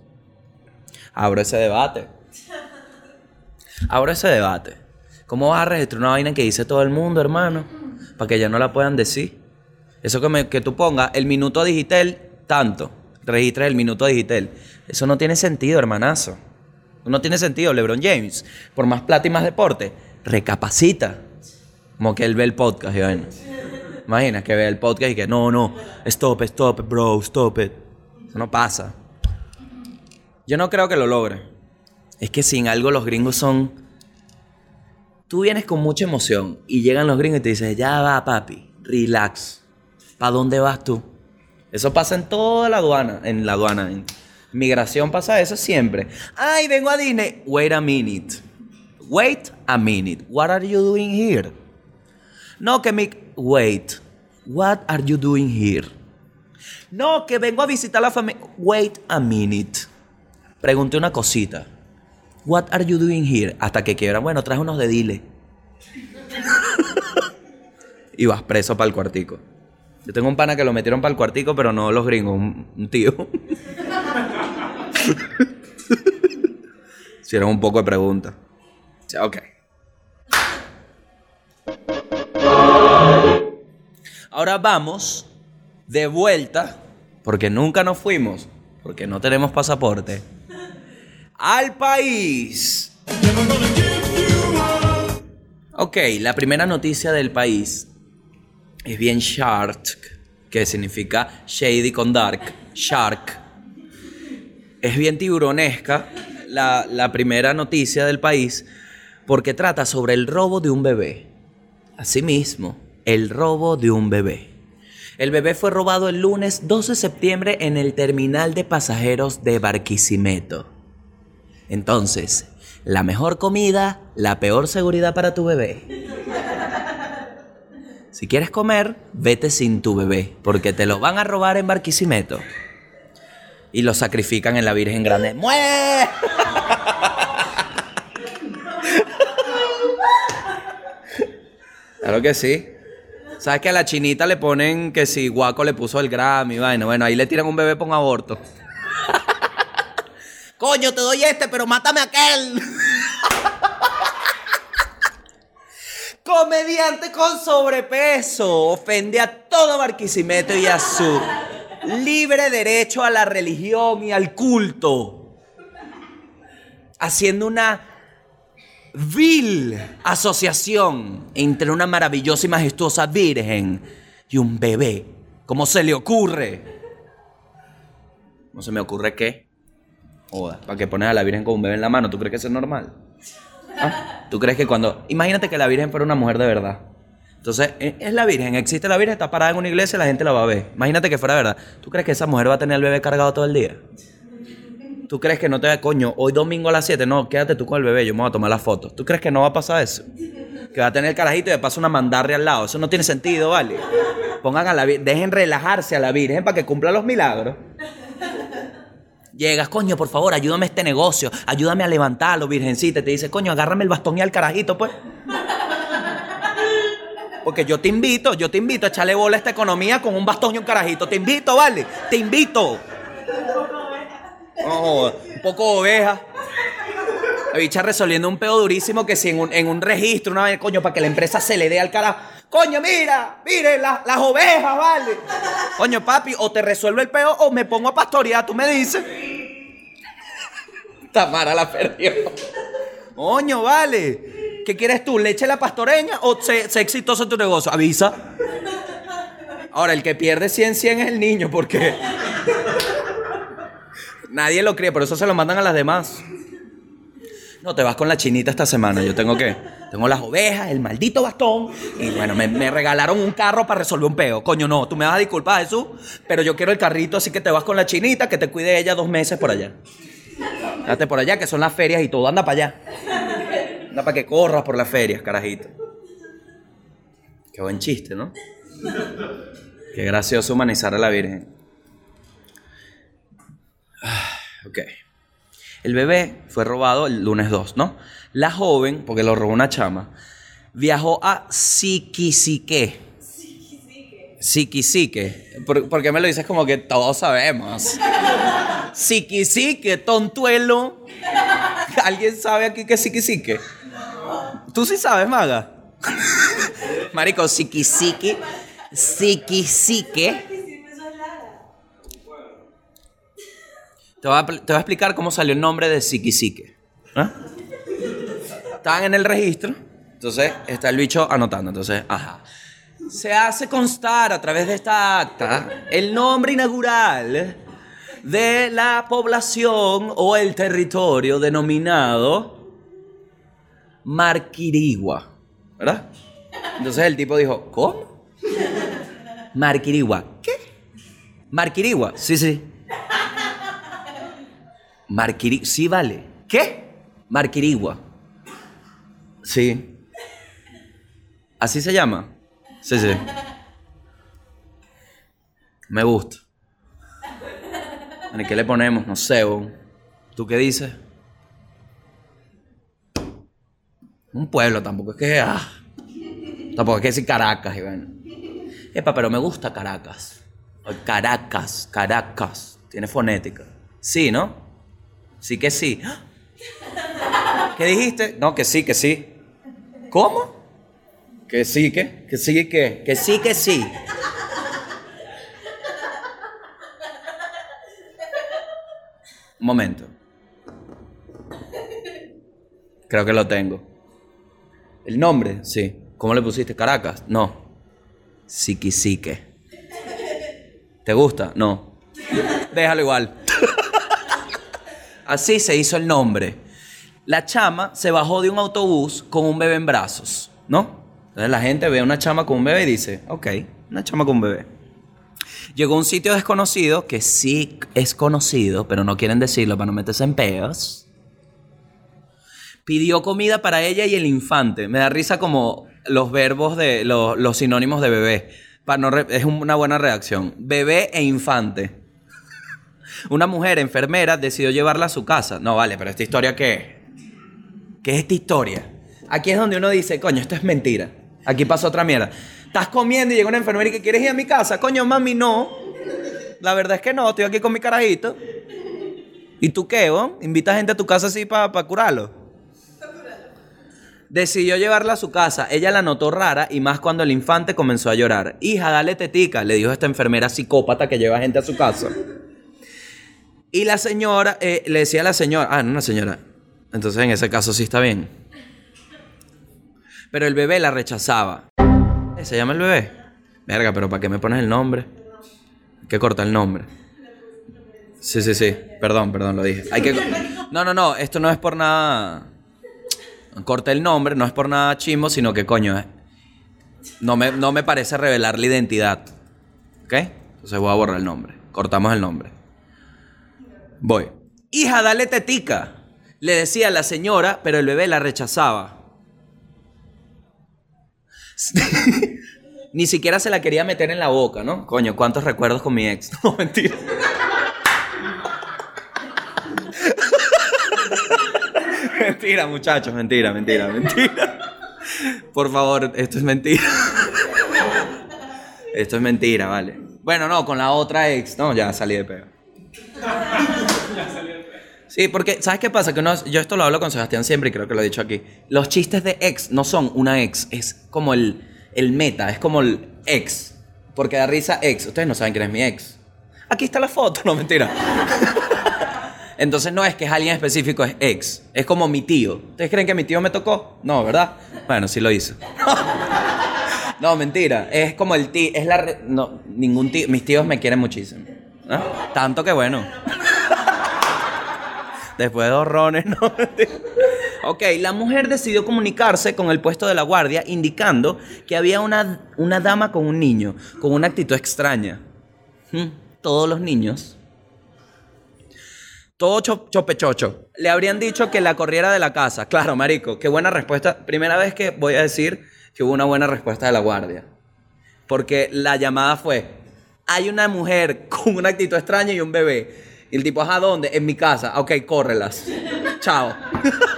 Abro ese debate. Abro ese debate. ¿Cómo vas a registrar una vaina que dice todo el mundo, hermano? Para que ya no la puedan decir. Eso que, me, que tú pongas, el minuto digital, tanto. Registra el minuto digital. Eso no tiene sentido, hermanazo. No tiene sentido, LeBron James. Por más plata y más deporte, recapacita. Como que él ve el podcast y. Imagina que ve el podcast y que no, no, stop, stop, bro, stop it. Eso no pasa. Yo no creo que lo logre. Es que sin algo los gringos son tú vienes con mucha emoción y llegan los gringos y te dicen, ya va papi, relax. ¿Para dónde vas tú? Eso pasa en toda la aduana, en la aduana. Migración pasa eso siempre. Ay, vengo a Disney. Wait a minute. Wait a minute. What are you doing here? No, que me... Wait. What are you doing here? No, que vengo a visitar la familia. Wait a minute. Pregunté una cosita. What are you doing here? Hasta que quiebran, bueno, traje unos de dile. (laughs) y vas preso para el cuartico. Yo tengo un pana que lo metieron para el cuartico, pero no los gringos, un, tío. (laughs) (laughs) Hicieron un poco de preguntas. Ok. Ahora vamos de vuelta, porque nunca nos fuimos, porque no tenemos pasaporte al país. Ok, la primera noticia del país es bien shark, que significa shady con dark, shark. Es bien tiburonesca la, primera noticia del país porque trata sobre el robo de un bebé. Asimismo, el robo de un bebé. El bebé fue robado el lunes 12 de septiembre en el terminal de pasajeros de Barquisimeto. Entonces, la mejor comida, la peor seguridad para tu bebé. Si quieres comer, vete sin tu bebé, porque te lo van a robar en Barquisimeto. Y lo sacrifican en la Virgen Grande. ¡Muere! Claro que sí. ¿Sabes que a la chinita le ponen que si Guaco le puso el Grammy? Bueno, bueno, ahí le tiran un bebé por un aborto. Coño, te doy este, pero mátame a aquel. Comediante con sobrepeso ofende a todo Barquisimeto y a su libre derecho a la religión y al culto. Haciendo una vil asociación entre una maravillosa y majestuosa virgen y un bebé. ¿Cómo se le ocurre? ¿No se me ocurre qué? para que pones a la Virgen con un bebé en la mano, ¿tú crees que eso es normal? ¿Ah? ¿Tú crees que cuando... Imagínate que la Virgen fuera una mujer de verdad. Entonces, e, es la Virgen, existe la Virgen, está parada en una iglesia y la gente la va a ver. Imagínate que fuera verdad. ¿Tú crees que esa mujer va a tener al bebé cargado todo el día? ¿Tú crees que no te da coño? Hoy domingo a las 7, no, quédate tú con el bebé, yo me voy a tomar las fotos. ¿Tú crees que no va a pasar eso? Que va a tener el carajito y de paso una mandarre al lado. Eso no tiene sentido, ¿vale? Pongan a la Virgen, dejen relajarse a la Virgen para que cumpla los milagros. Llegas, coño, por favor, ayúdame a este negocio, ayúdame a levantarlo, virgencita. Te dice, coño, agárrame el bastón y al carajito, pues. Porque yo te invito, yo te invito a echarle bola a esta economía con un bastón y un carajito. Te invito, ¿vale? Te invito. No, un poco oveja. La bicha resolviendo un peo durísimo que si en un, en un registro, una vez, coño, para que la empresa se le dé al carajo. Coño, mira, mire, la- las ovejas, vale. Coño, papi, o te resuelvo el peo o me pongo a pastorear, tú me dices. Tamara la perdió. Coño, vale. ¿Qué quieres tú? ¿Leche la pastoreña o sé, sé exitoso en tu negocio? Avisa. Ahora, el que pierde 100, 100 es el niño, porque nadie lo cree, por eso se lo mandan a las demás. No, te vas con la chinita esta semana. Yo tengo que. Tengo las ovejas, el maldito bastón. Y bueno, me, me regalaron un carro para resolver un peo. Coño, no, tú me vas a disculpar, Jesús. Pero yo quiero el carrito, así que te vas con la chinita, que te cuide ella dos meses por allá. Date por allá, que son las ferias y todo. Anda para allá. Anda para que corras por las ferias, carajito. Qué buen chiste, ¿no? Qué gracioso humanizar a la Virgen. Ah, Ok. El bebé fue robado el lunes 2, ¿no? La joven, porque lo robó una chama, viajó a Siquisique. Siquisique. ¿Por, por qué me lo dices como que todos sabemos? Siquisique, tontuelo. ¿Alguien sabe aquí qué es Siquisique? ¿Tú sí sabes, Maga? (laughs) Marico, Siquisique. Siquisique. Te voy, a, te voy a explicar cómo salió el nombre de Siquisique. ¿Ah? Estaban en el registro, entonces está el bicho anotando. Entonces, ajá. Se hace constar a través de esta acta el nombre inaugural de la población o el territorio denominado Marquirigua. ¿Verdad? Entonces el tipo dijo, ¿cómo? Marquirigua. ¿Qué? Marquirigua. Sí, sí. Marquirigua. Sí, vale. ¿Qué? Marquirigua. Sí. ¿Así se llama? Sí, sí. Me gusta. ¿y ¿Qué le ponemos? No sé. ¿tú qué dices? Un pueblo, tampoco es que. ah, tampoco es que decir Caracas, y. Epa, pero me gusta Caracas. Caracas, Caracas. Tiene fonética. Sí, ¿no? Sí que sí. ¿Qué dijiste? No, que sí, que sí. ¿Cómo? Que sí, que. Que sí, que. Que sí, que sí. Un momento. Creo que lo tengo. ¿El nombre? Sí. ¿Cómo le pusiste? ¿Caracas? No. Siquisique. ¿Te gusta? No. Déjalo igual. Así se hizo el nombre. La chama se bajó de un autobús con un bebé en brazos, ¿no? Entonces la gente ve a una chama con un bebé y dice, ok, una chama con un bebé. Llegó a un sitio desconocido que sí es conocido, pero no quieren decirlo para no meterse en peos. Pidió comida para ella y el infante. Me da risa como los verbos de los, sinónimos de bebé. Es una buena reacción. Bebé e infante. Una mujer enfermera decidió llevarla a su casa. No, vale, pero esta historia qué es? ¿Qué es esta historia? Aquí es donde uno dice, coño, esto es mentira. Aquí pasa otra mierda. Estás comiendo y llega una enfermera y que quieres ir a mi casa. Coño, mami, no. La verdad es que no, estoy aquí con mi carajito. ¿Y tú qué, bo? ¿Invitas gente a tu casa así para curarlo? Decidió llevarla a su casa. Ella la notó rara y más cuando el infante comenzó a llorar. Hija, dale tetica, le dijo esta enfermera psicópata que lleva gente a su casa. Y la señora, eh, le decía a la señora, ah, no, una señora. Entonces en ese caso sí está bien. Pero el bebé la rechazaba. Eh, ¿Se llama el bebé? Verga, pero ¿para qué me pones el nombre? Hay que cortar el nombre. Sí, sí, sí. Perdón, perdón, lo dije. Hay que... No, no, no. Esto no es por nada... Corté el nombre, no es por nada chimbo, sino que coño, no me, no me parece revelar la identidad. ¿Ok? Entonces voy a borrar el nombre. Cortamos el nombre. Voy. Hija, dale tetica. Le decía la señora, pero el bebé la rechazaba. (laughs) Ni siquiera se la quería meter en la boca, ¿no? Coño, ¿cuántos recuerdos con mi ex? (laughs) No, mentira. (laughs) mentira, muchachos, mentira, mentira, mentira. Por favor, esto es mentira. Esto es mentira, vale. Bueno, no, con la otra ex, no, ya salí de peo. Sí, porque, ¿sabes qué pasa? Que uno, yo esto lo hablo con Sebastián siempre y creo que lo he dicho aquí. Los chistes de ex no son una ex, es como el, el meta, es como el ex. Porque da risa ex. Ustedes no saben quién es mi ex. Aquí está la foto, no mentira. Entonces no es que es alguien específico, es ex. Es como mi tío. ¿Ustedes creen que mi tío me tocó? No, ¿verdad? Bueno, sí lo hizo. (laughs) no, mentira. Es como el tío. Es la. No, ningún tío. Mis tíos me quieren muchísimo. Tanto que bueno. (laughs) Después de dos rones, no. ok, la mujer decidió comunicarse con el puesto de la guardia indicando que había una, una dama con un niño, con una actitud extraña. Hmm, Todos los niños todo cho- chopechocho. Le habrían dicho que la corriera de la casa. Claro, marico, qué buena respuesta. Primera vez que voy a decir que hubo una buena respuesta de la guardia. Porque la llamada fue, hay una mujer con una actitud extraña y un bebé. Y el tipo, ¿a dónde? En mi casa. Ok, córrelas. Chao.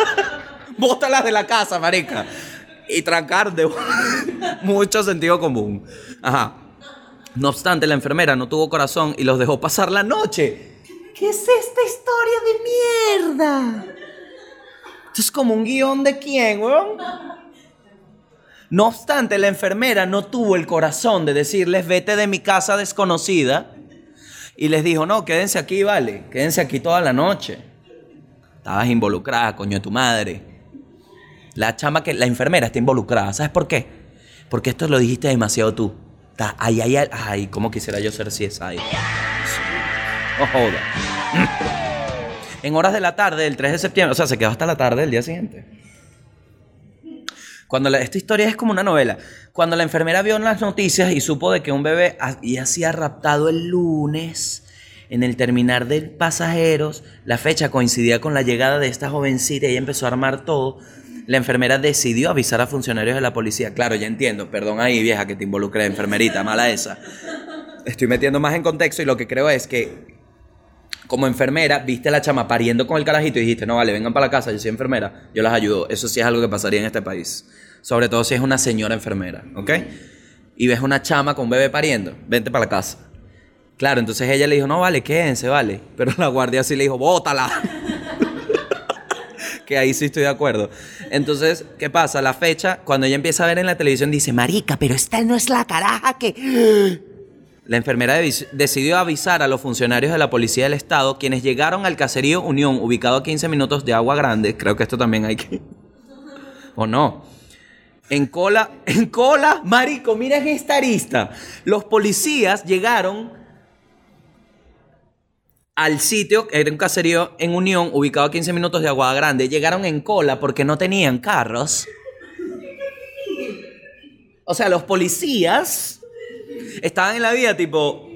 (laughs) Bótalas de la casa, marica. Y trancar de (laughs) mucho sentido común. Ajá. No obstante, la enfermera no tuvo corazón y los dejó pasar la noche. ¿Qué es esta historia de mierda? Esto es como un guion de quién, weón. No obstante, la enfermera no tuvo el corazón de decirles, vete de mi casa desconocida. Y les dijo, no, quédense aquí, vale. Quédense aquí toda la noche. Estabas involucrada, coño de tu madre. La chama que, la enfermera está involucrada. ¿Sabes por qué? Porque esto lo dijiste demasiado tú. Ay, ay, ay, ay, cómo quisiera yo ser si es ahí. No joda. En horas de la tarde del 3 de septiembre, o sea, se quedó hasta la tarde del día siguiente. Cuando la- esta historia es como una novela. Cuando la enfermera vio en las noticias y supo de que un bebé había sido raptado el lunes en el terminal de pasajeros, la fecha coincidía con la llegada de esta jovencita y empezó a armar todo. La enfermera decidió avisar a funcionarios de la policía. Claro, ya entiendo. Perdón ahí, vieja, que te involucré, enfermerita, mala esa. Estoy metiendo más en contexto y lo que creo es que como enfermera, viste a la chama pariendo con el carajito y dijiste, no, vale, vengan para la casa, yo soy enfermera, yo las ayudo. Eso sí es algo que pasaría en este país. Sobre todo si es una señora enfermera, ¿ok? Y ves una chama con un bebé pariendo, vente para la casa. Claro, entonces ella le dijo, no, vale, quédense, vale. Pero la guardia sí le dijo, bótala. (laughs) que ahí sí estoy de acuerdo. Entonces, ¿qué pasa? La fecha, cuando ella empieza a ver en la televisión, dice, marica, pero esta no es la caraja que... La enfermera decidió avisar a los funcionarios de la Policía del Estado, quienes llegaron al caserío Unión, ubicado a 15 minutos de Agua Grande. Creo que esto también hay que... (laughs) ¿O no? En cola, (laughs) en cola, marico, mira esta arista. Los policías llegaron al sitio, era un caserío en Unión, ubicado a 15 minutos de Agua Grande. Llegaron en cola porque no tenían carros. O sea, los policías estaban en la vía tipo...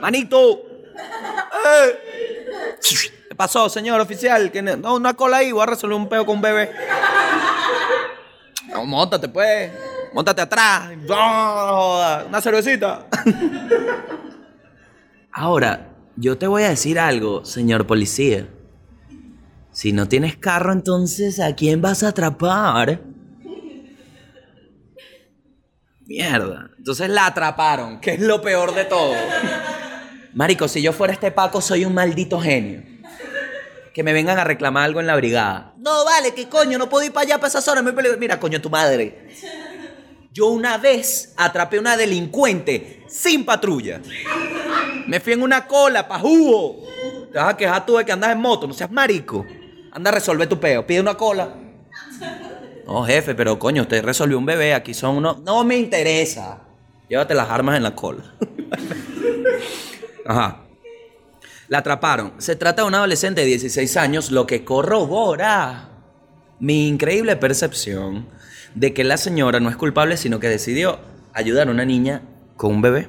Manito. ¡Eh! ¿Qué pasó, señor oficial? No, una cola ahí, voy a resolver un peo con un bebé. No, montate pues. Montate atrás. Joda, Una cervecita. Ahora, yo te voy a decir algo, señor policía. Si no tienes carro, entonces ¿a quién vas a atrapar? Mierda. Entonces la atraparon, que es lo peor de todo. Marico, si yo fuera este Paco, soy un maldito genio. Que me vengan a reclamar algo en la brigada. No, vale, que coño, no puedo ir para allá para esas horas. Mira, coño, tu madre. Yo una vez atrapé una delincuente sin patrulla. Me fui en una cola, pa' jugo. Te vas a quejar tú de que andas en moto, no seas marico. Anda a resolver tu peo. Pide una cola. No, jefe, pero coño, usted resolvió un bebé. Aquí son unos. No me interesa. Llévate las armas en la cola. (laughs) Ajá. La atraparon. Se trata de un adolescente de 16 años, lo que corrobora mi increíble percepción de que la señora no es culpable, sino que decidió ayudar a una niña con un bebé.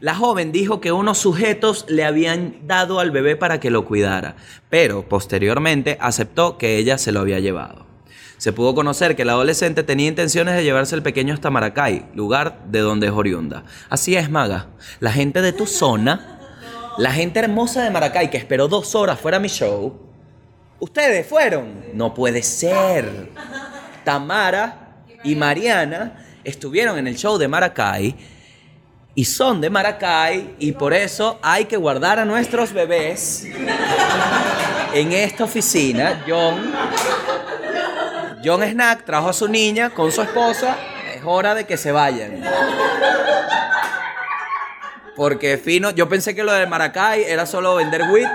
La joven dijo que unos sujetos le habían dado al bebé para que lo cuidara, pero posteriormente aceptó que ella se lo había llevado. Se pudo conocer que el adolescente tenía intenciones de llevarse el pequeño hasta Maracay, lugar de donde es oriunda. Así es, Maga. La gente de tu zona, la gente hermosa de Maracay que esperó dos horas fuera mi show, ustedes fueron. No puede ser. Tamara y Mariana estuvieron en el show de Maracay y son de Maracay y por eso hay que guardar a nuestros bebés en esta oficina. John, John Snack trajo a su niña con su esposa. Es hora de que se vayan. Porque fino, yo pensé que lo de Maracay era solo vender weed.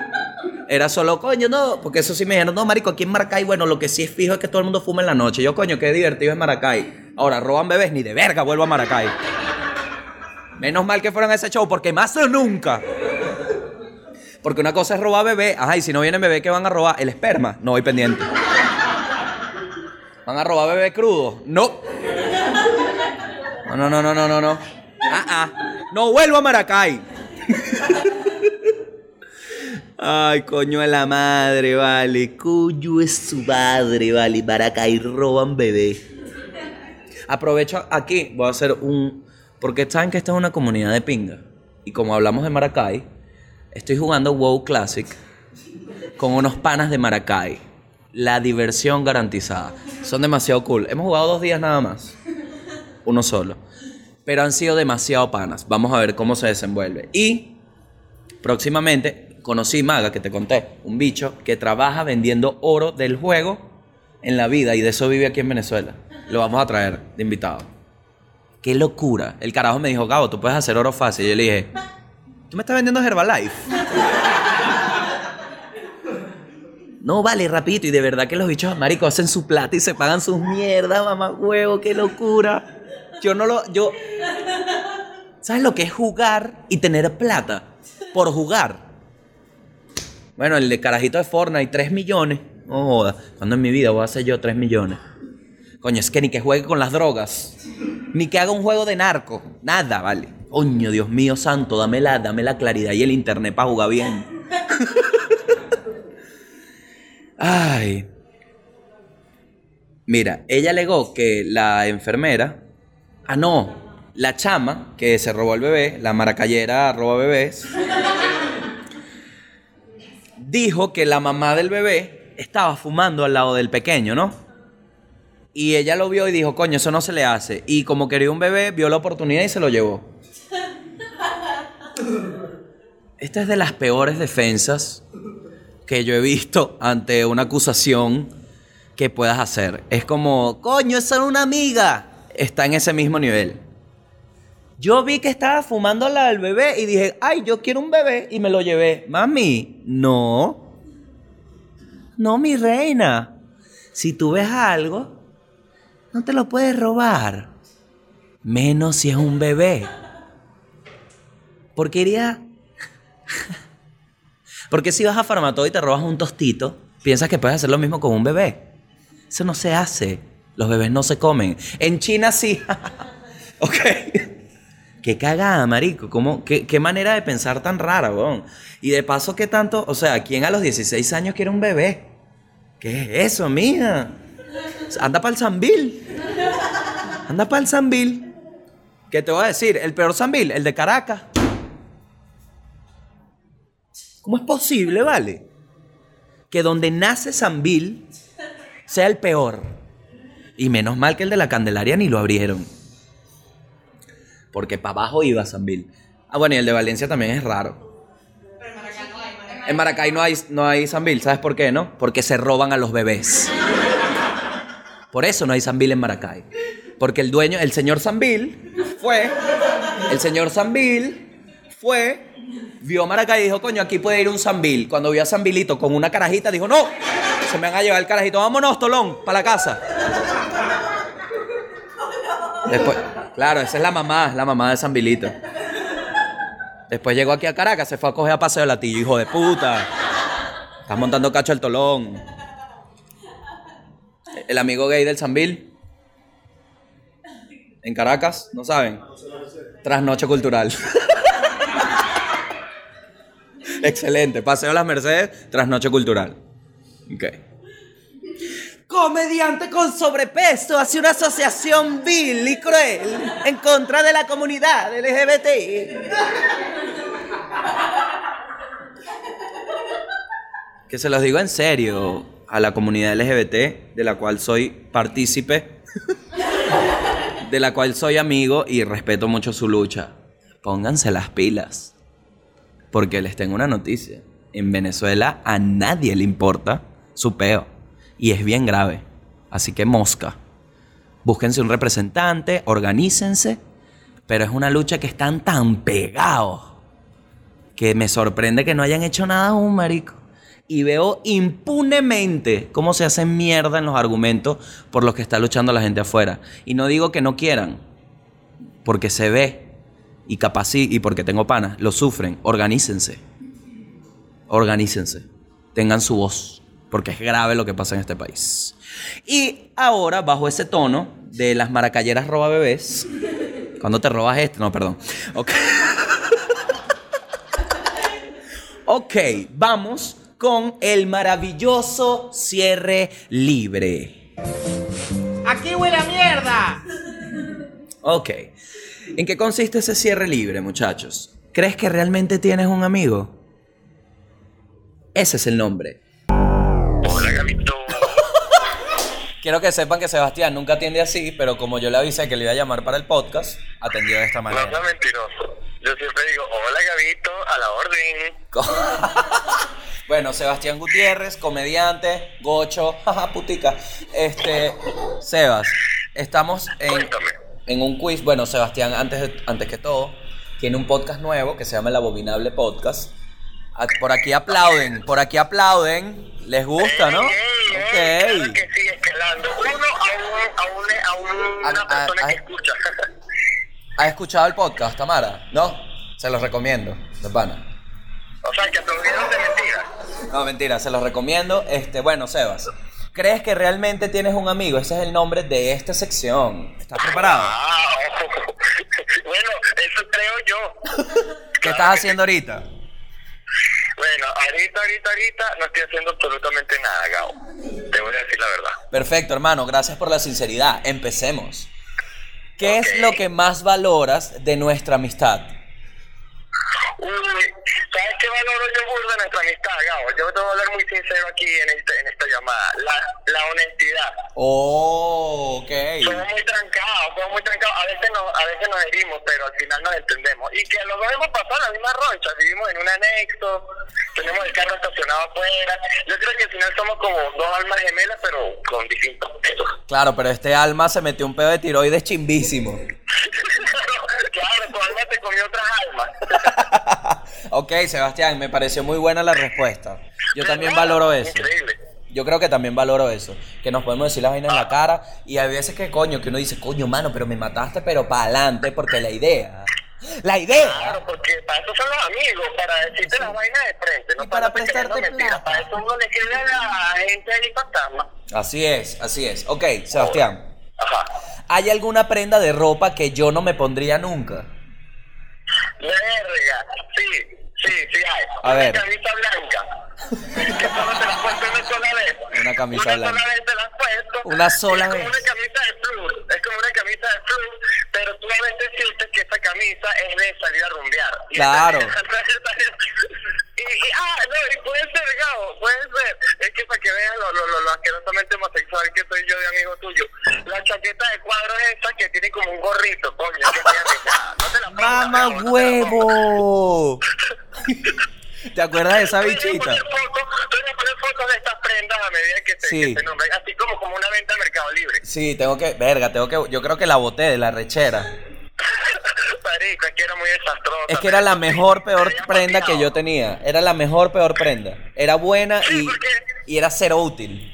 Era solo, coño, no, porque eso sí me dijeron, no, marico, aquí en Maracay, bueno, lo que sí es fijo es que todo el mundo fuma en la noche. Yo, coño, qué divertido es Maracay. Ahora, roban bebés, ni de verga vuelvo a Maracay. Menos mal que fueron a ese show, porque más o nunca. Porque una cosa es robar bebé, ajá, y si no viene bebé, ¿qué van a robar? El esperma. No voy pendiente. ¿Van a robar bebé crudo? No. No, no, no, no, no, no. Ah, ah. No vuelvo a Maracay. Ay, coño de la madre, vale. Coño es su madre, vale. Maracay roban bebé. Aprovecho aquí, voy a hacer un. Porque saben que esta es una comunidad de pinga. Y como hablamos de Maracay, estoy jugando WoW Classic con unos panas de Maracay. La diversión garantizada. Son demasiado cool. Hemos jugado dos días nada más. Uno solo. Pero han sido demasiado panas. Vamos a ver cómo se desenvuelve. Y próximamente conocí Maga, que te conté, un bicho que trabaja vendiendo oro del juego en la vida y de eso vive aquí en Venezuela. Lo vamos a traer de invitado. Qué locura. El carajo me dijo, Gabo, tú puedes hacer oro fácil. Y yo le dije, ¿tú me estás vendiendo Herbalife? No, vale, rapidito. Y de verdad que los bichos, marico, hacen su plata y se pagan sus mierdas, mamá huevo, qué locura. Yo no lo, yo... ¿Sabes lo que es jugar y tener plata? Por jugar. Bueno, el de carajito de Fortnite, 3 millones. No joda. Cuando en mi vida voy a hacer yo 3 millones? Coño, es que ni que juegue con las drogas. Ni que haga un juego de narco. Nada, vale. Coño, Dios mío santo, dame la, dame la claridad y el internet para jugar bien. (laughs) Ay. Mira, ella alegó que la enfermera. Ah, no. La chama que se robó el bebé, la maracayera roba bebés. dijo que la mamá del bebé estaba fumando al lado del pequeño, ¿no? Y ella lo vio y dijo, coño, eso no se le hace. Y como quería un bebé, vio la oportunidad y se lo llevó. (laughs) Esta es de las peores defensas que yo he visto ante una acusación que puedas hacer. Es como, coño, esa era una amiga. Está en ese mismo nivel. Yo vi que estaba fumando la del bebé y dije, ay, yo quiero un bebé y me lo llevé. Mami, no. No, mi reina. Si tú ves algo, no te lo puedes robar. Menos si es un bebé. Porque iría... (laughs) Porque si vas a Farmatodo y te robas un tostito, piensas que puedes hacer lo mismo con un bebé. Eso no se hace. Los bebés no se comen. En China sí. (laughs) ok. Qué cagada, marico. ¿Cómo, qué, qué, manera de pensar tan rara, weón. Y de paso, ¿qué tanto? O sea, ¿quién a los 16 años quiere un bebé? ¿Qué es eso, mija? Anda para el Zambil. Anda para el Zambil. ¿Qué te voy a decir? El peor Zambil, el de Caracas. ¿Cómo es posible, vale? Que donde nace Zambil sea el peor. Y menos mal que el de la Candelaria ni lo abrieron. Porque para abajo iba Zambil. Ah, bueno, y el de Valencia también es raro. En Maracay no hay, no hay Zambil. ¿Sabes por qué, no? Porque se roban a los bebés. Por eso no hay Zambil en Maracay. Porque el dueño, el señor Zambil, fue. El señor Zambil fue. Vio Maracay y dijo, coño, aquí puede ir un Zambil. Cuando vio a Zambilito con una carajita, dijo, no, se me van a llevar el carajito. Vámonos, Tolón, para la casa. Después, claro, esa es la mamá, la mamá de Zambilito. Después llegó aquí a Caracas, se fue a coger a paseo de latillo, hijo de puta. Estás montando cacho al tolón. El amigo gay del Zambil. En Caracas, ¿no saben? Trasnoche cultural. (laughs) Excelente. Paseo Las Mercedes, trasnoche cultural. Ok. Comediante con sobrepeso hace una asociación vil y cruel en contra de la comunidad LGBT. Que se los digo en serio a la comunidad LGBT, de la cual soy partícipe. de la cual soy amigo y respeto mucho su lucha. Pónganse las pilas. Porque les tengo una noticia. En Venezuela a nadie le importa su peo. Y es bien grave. Así que mosca. Búsquense un representante, organícense. Pero es una lucha que están tan pegados que me sorprende que no hayan hecho nada aún, marico. Y veo impunemente cómo se hacen mierda en los argumentos por los que está luchando la gente afuera. Y no digo que no quieran, porque se ve y capaz y porque tengo panas, lo sufren. Organícense. Organícense. Tengan su voz, porque es grave lo que pasa en este país. Y ahora, bajo ese tono de las maracayeras roba bebés, cuando te robas este, no, perdón. Ok. (laughs) ok, vamos con el maravilloso cierre libre. ¡Aquí huele a mierda! Ok. ¿En qué consiste ese cierre libre, muchachos? ¿Crees que realmente tienes un amigo? Ese es el nombre. Hola, Gabito. (laughs) Quiero que sepan que Sebastián nunca atiende así, pero como yo le avisé que le iba a llamar para el podcast, atendió de esta No manera. seas mentiroso. Yo siempre digo, hola, Gabito, a la orden. (laughs) bueno, Sebastián Gutiérrez, comediante, gocho, (laughs) jaja, putica. Este, Sebas, estamos en, Cuéntame. En un quiz. Bueno, Sebastián, antes, de- antes que todo, tiene un podcast nuevo que se llama El Abominable Podcast. A- Por aquí aplauden, por aquí aplauden. ¿Les gusta, no? Ey, ey, ey, Claro Ok. que sí, escalando. Uno a, un, a, un, a un- A- una a- persona que escucha. ¿Has escuchado el podcast, Tamara? ¿No? Se los recomiendo, de pana. o sea, que aplaudieron de mentira. No, mentira, se los recomiendo. Este, bueno, Sebas, ¿crees que realmente tienes un amigo? Ese es el nombre de esta sección. ¿Estás preparado? Ah, (laughs) bueno, eso creo yo. ¿Qué estás haciendo ahorita? Bueno, ahorita, ahorita, ahorita no estoy haciendo absolutamente nada, Gabo. Te voy a decir la verdad. Perfecto, hermano, gracias por la sinceridad. Empecemos. ¿Qué es lo que más valoras de nuestra amistad? Uy, ¿sabes qué valoro yo burda de nuestra amistad, Gabo? Yo te voy a hablar muy sincero aquí en, este, en esta llamada. La, la honestidad. Oh, ok. Somos muy trancados, somos muy trancados. A veces, nos, a veces nos herimos, pero al final nos entendemos. Y que los dos hemos pasado la misma roncha. Vivimos en un anexo, tenemos el carro estacionado afuera. Yo creo que al final somos como dos almas gemelas, pero con distintos pesos. Claro, pero este alma se metió un pedo de tiroides chimbísimo. (laughs) claro, tu alma te comió otras almas. (laughs) ok, Sebastián, me pareció muy buena la respuesta. Yo también valoro eso. Increíble. Yo creo que también valoro eso. Que nos podemos decir las vainas en la cara. Y hay veces que coño, que uno dice, coño, mano, pero me mataste, pero para adelante, porque la idea. La idea. Claro, porque para eso son los amigos, para decirte las vainas de frente, no Y para creyendo prestarte mentiras. Para eso uno le escribe a la gente ahí fantasma. Así es, así es. Ok, Sebastián. Ajá. ¿Hay alguna prenda de ropa que yo no me pondría nunca? Verga, sí, sí, sí hay. A ver. Una camisa blanca. que solo te la has puesto una sola vez. Una camisa una blanca. sola vez te la has puesto. Una sola es vez. como una camisa de plus. Es como una camisa de plus, pero tú a veces sientes que esa camisa es de salir a rumbear. Y Claro. (laughs) Y, y- ah, no, y puede ser, Gabo, puede ser. Es que para que veas lo, lo, lo, lo asquerosamente homosexual que soy yo de amigo tuyo. La chaqueta de cuadros esa que tiene como un gorrito, coño. Es no te la pongas, ¡Mamá Gabo, no te la pongas. huevo! (laughs) ¿Te acuerdas de esa bichita? fotos- de estas prendas a medida que te, Sí. que así como, como una venta en Mercado Libre. Sí, tengo que. Verga, tengo que. Yo creo que la boté de la rechera. (laughs) Marico, es que era muy desastrosa. Es que era la mejor, peor prenda que yo tenía. Era la mejor, peor prenda. Era buena Sí, y, porque- y era cero útil.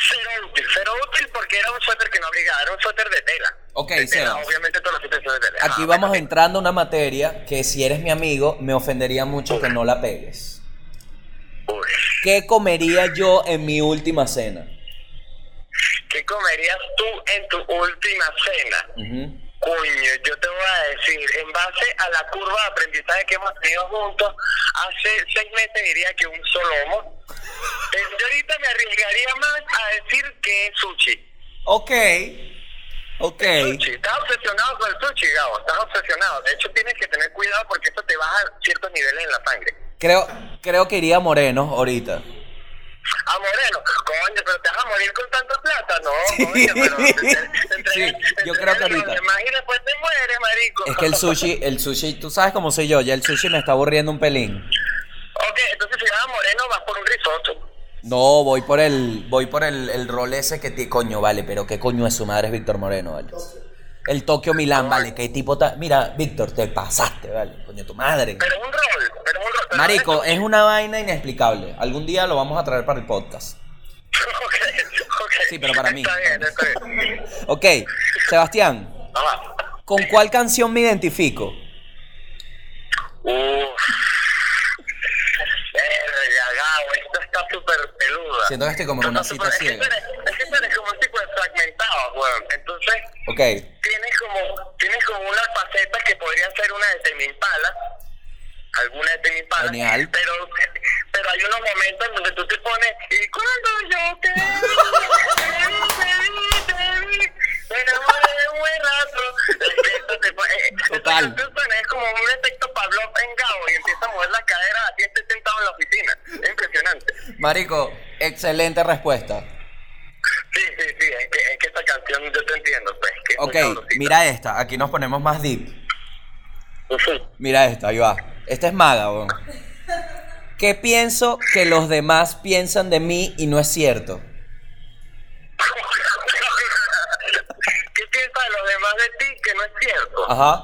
Cero útil, cero útil porque era un suéter que no abrigaba, era un suéter de tela. Ok, De tela. Obviamente suéteres son de tela. Aquí Ah, vamos bueno. entrando a una materia que si eres mi amigo me ofendería mucho que no la pegues. ¿Qué comería yo en mi última cena? ¿Qué comerías tú en tu última cena? Ujú. Coño, yo te voy a decir, en base a la curva de aprendizaje que hemos tenido juntos, hace seis meses diría que un solomo. Yo ahorita me arriesgaría más a decir que es sushi. Ok. Ok. Sushi. Estás obsesionado con el sushi, Gabo. Estás obsesionado. De hecho, tienes que tener cuidado porque eso te baja ciertos niveles en la sangre. Creo, creo que iría moreno ahorita. A Moreno, coño, pero te vas a morir con tanta plata, no, coño, pero te- te- te Sí, te yo creo que ahorita. demás Y después te mueres, marico. Es que el sushi, el sushi, tú sabes cómo soy yo, ya el sushi me está aburriendo un pelín. Ok, entonces si vas a Moreno vas por un risotto. No, voy por el, voy por el, el rol ese que ti, coño, vale, pero qué coño es su madre es Víctor Moreno, vale. El Tokio Milán, vale, qué tipo ta- Mira, Víctor, te pasaste, vale, coño, tu madre. Pero un rol, pero un rol. pero Marico, es una vaina inexplicable. Algún día lo vamos a traer para el podcast. (laughs) ok, ok. Sí, pero para mí. Está bien, está bien. Ok, Sebastián, Ajá. ¿con cuál canción me identifico? Uf. Verga, Gabo, esto está súper peluda. Siento que estoy como en una cita ciega. Es que weón. Entonces, tienes como, tienes como unas facetas que podrían ser una de Temi Impala, alguna de Temi Impala, Genial. pero, pero hay unos momentos en donde tú te pones, y cuando yo te vi, te vi, te vi, te vi, me enamoré de un buen rato. Eh, Total. es como un efecto Pavlov en Gabo y empieza a mover la cadera así esté sentado en la oficina. Es impresionante. Marico, excelente respuesta. Sí, sí, sí, es que, canción yo te entiendo, pues. Que es muy Ok, mira esta, aquí nos ponemos más deep. Ujú. Mira esta, ahí va. Esta es maga, weón. ¿Qué pienso que los demás piensan de mí y no es cierto? (laughs) ¿Qué piensas de los demás de ti que no es cierto? Ajá,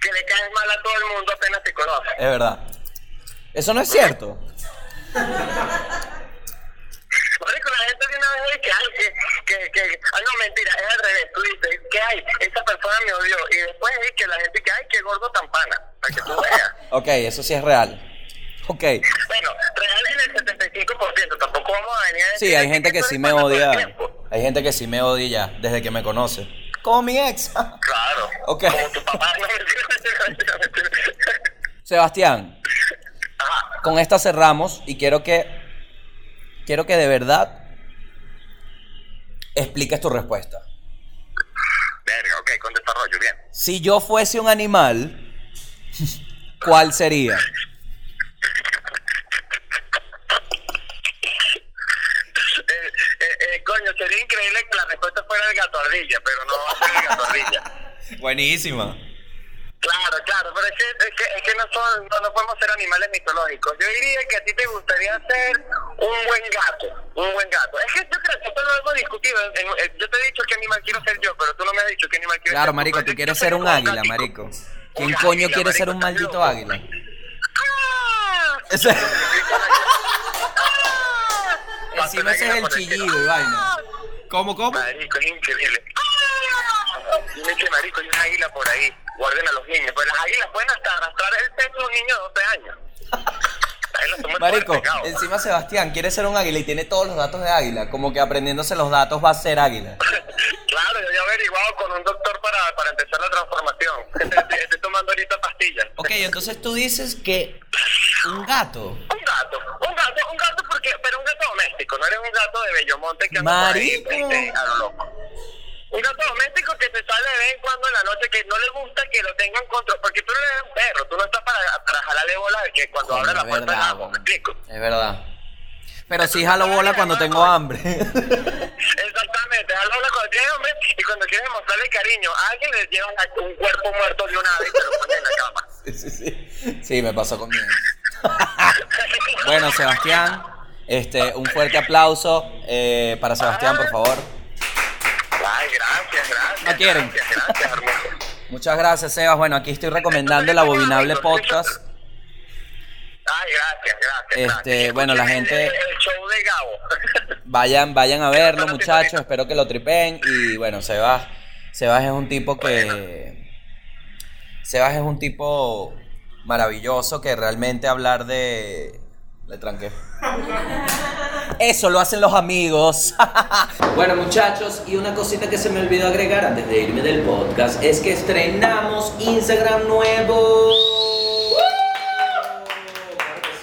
Que le caes mal a todo el mundo apenas te conoce. es verdad. Eso no es cierto. (laughs) Marico, la gente de una vez dice que hay, que, que, ah, no, mentira, es al revés, tú dices, que hay, esa persona me odió, y después es que la gente que hay, que gordo tan pana, para que tú (laughs) veas. Ok, eso sí es real. Ok, Bueno, real en el 75%, tampoco vamos a venir a decir sí, hay gente que sí me odia. Hay gente que sí me odia ya, desde que me conoce. Como mi ex. Claro. Ok. Como tu papá. (laughs) Sebastián, Ajá. con esta cerramos y quiero que quiero que de verdad expliques tu respuesta. Verga, ok, con desarrollo, bien. Si yo fuese un animal, ¿cuál sería? Eh, eh, eh, coño, sería increíble que la respuesta fuera el gato ardilla, pero no va a ser el gato ardilla. (laughs) Buenísima. Claro, claro, pero es que, es que, es que no, son, no, no podemos ser animales mitológicos. Yo diría que a ti te gustaría ser un buen gato, un buen gato. Es que yo creo que esto lo hemos discutido. en- en- yo te he dicho qué animal quiero ser yo, pero tú no me has dicho qué animal quieres Claro, ser. marico, Yo- tú yo quieres soy ser un águila, gatico. marico. Un ¿Quién águila, coño quiere marico, ser un maldito loco. águila? ¡Ah! Ese- ¡Ah! Encima ese es el chillido y vaina. ¿Cómo, cómo? Marico, es increíble. ¡Ah! Dime que marico, hay un águila por ahí. Guarden a los niños. Pues las águilas pueden hasta arrastrar el peso de un niño de 12 años. Marico, encima Sebastián quiere ser un águila y tiene todos los datos de águila. Como que aprendiéndose los datos va a ser águila. (laughs) Claro, yo he averiguado con un doctor para, para empezar la transformación. (laughs) Estoy, estoy tomando ahorita pastillas. Ok, entonces tú dices que un gato. Un gato, un gato, un gato, porque, pero un gato doméstico, no eres un gato de Bellomonte que anda por ahí, Marico. este, a lo loco. Un gato doméstico que te sale de vez en cuando en la noche, que no le gusta que lo tengan control, porque tú no eres un perro, tú no estás para, para jalarle bola de que cuando abre la puerta verdad, agua, ¿me explico? Es verdad. Pero sí jalo (laughs) (laughs) bola cuando tengo hambre. Exactamente, jalo bola cuando tienes hambre y cuando quieres mostrarle cariño a alguien le llevas a- un cuerpo muerto de un ave y te lo pones en la cama. (laughs) Sí, sí, sí. Sí, me pasó conmigo. Bueno, Sebastián, este, un fuerte aplauso eh, para Sebastián, por favor. Ay, gracias, gracias. No quieren. Gracias, gracias, hermoso. Muchas gracias, Sebas. Bueno, aquí estoy recomendando el abominable podcast. Ay, gracias, gracias. Este, gracias. bueno, la gente- El, el show de Gabo. (laughs) Vayan, vayan a verlo, muchachos. Espero que lo tripen. Y bueno, Sebas, Sebas es un tipo que. Sebas es un tipo maravilloso que realmente hablar de. Le tranqué. Eso lo hacen los amigos. (laughs) bueno, muchachos, y una cosita que se me olvidó agregar antes de irme del podcast es que estrenamos Instagram nuevo.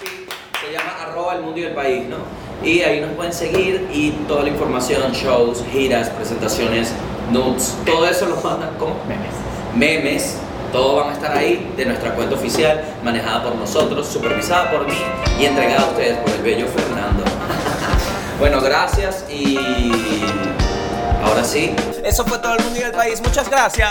Sí. Se llama arroba el mundo y el país, ¿no? Y ahí nos pueden seguir y toda la información, shows, giras, presentaciones, nudes, todo eso lo mandan como memes. Memes, todos van a estar ahí de nuestra cuenta oficial, manejada por nosotros, supervisada por mí y entregada a ustedes por el bello Fernando. (laughs) bueno, gracias y ahora sí. Eso fue todo el mundo y el país. Muchas gracias.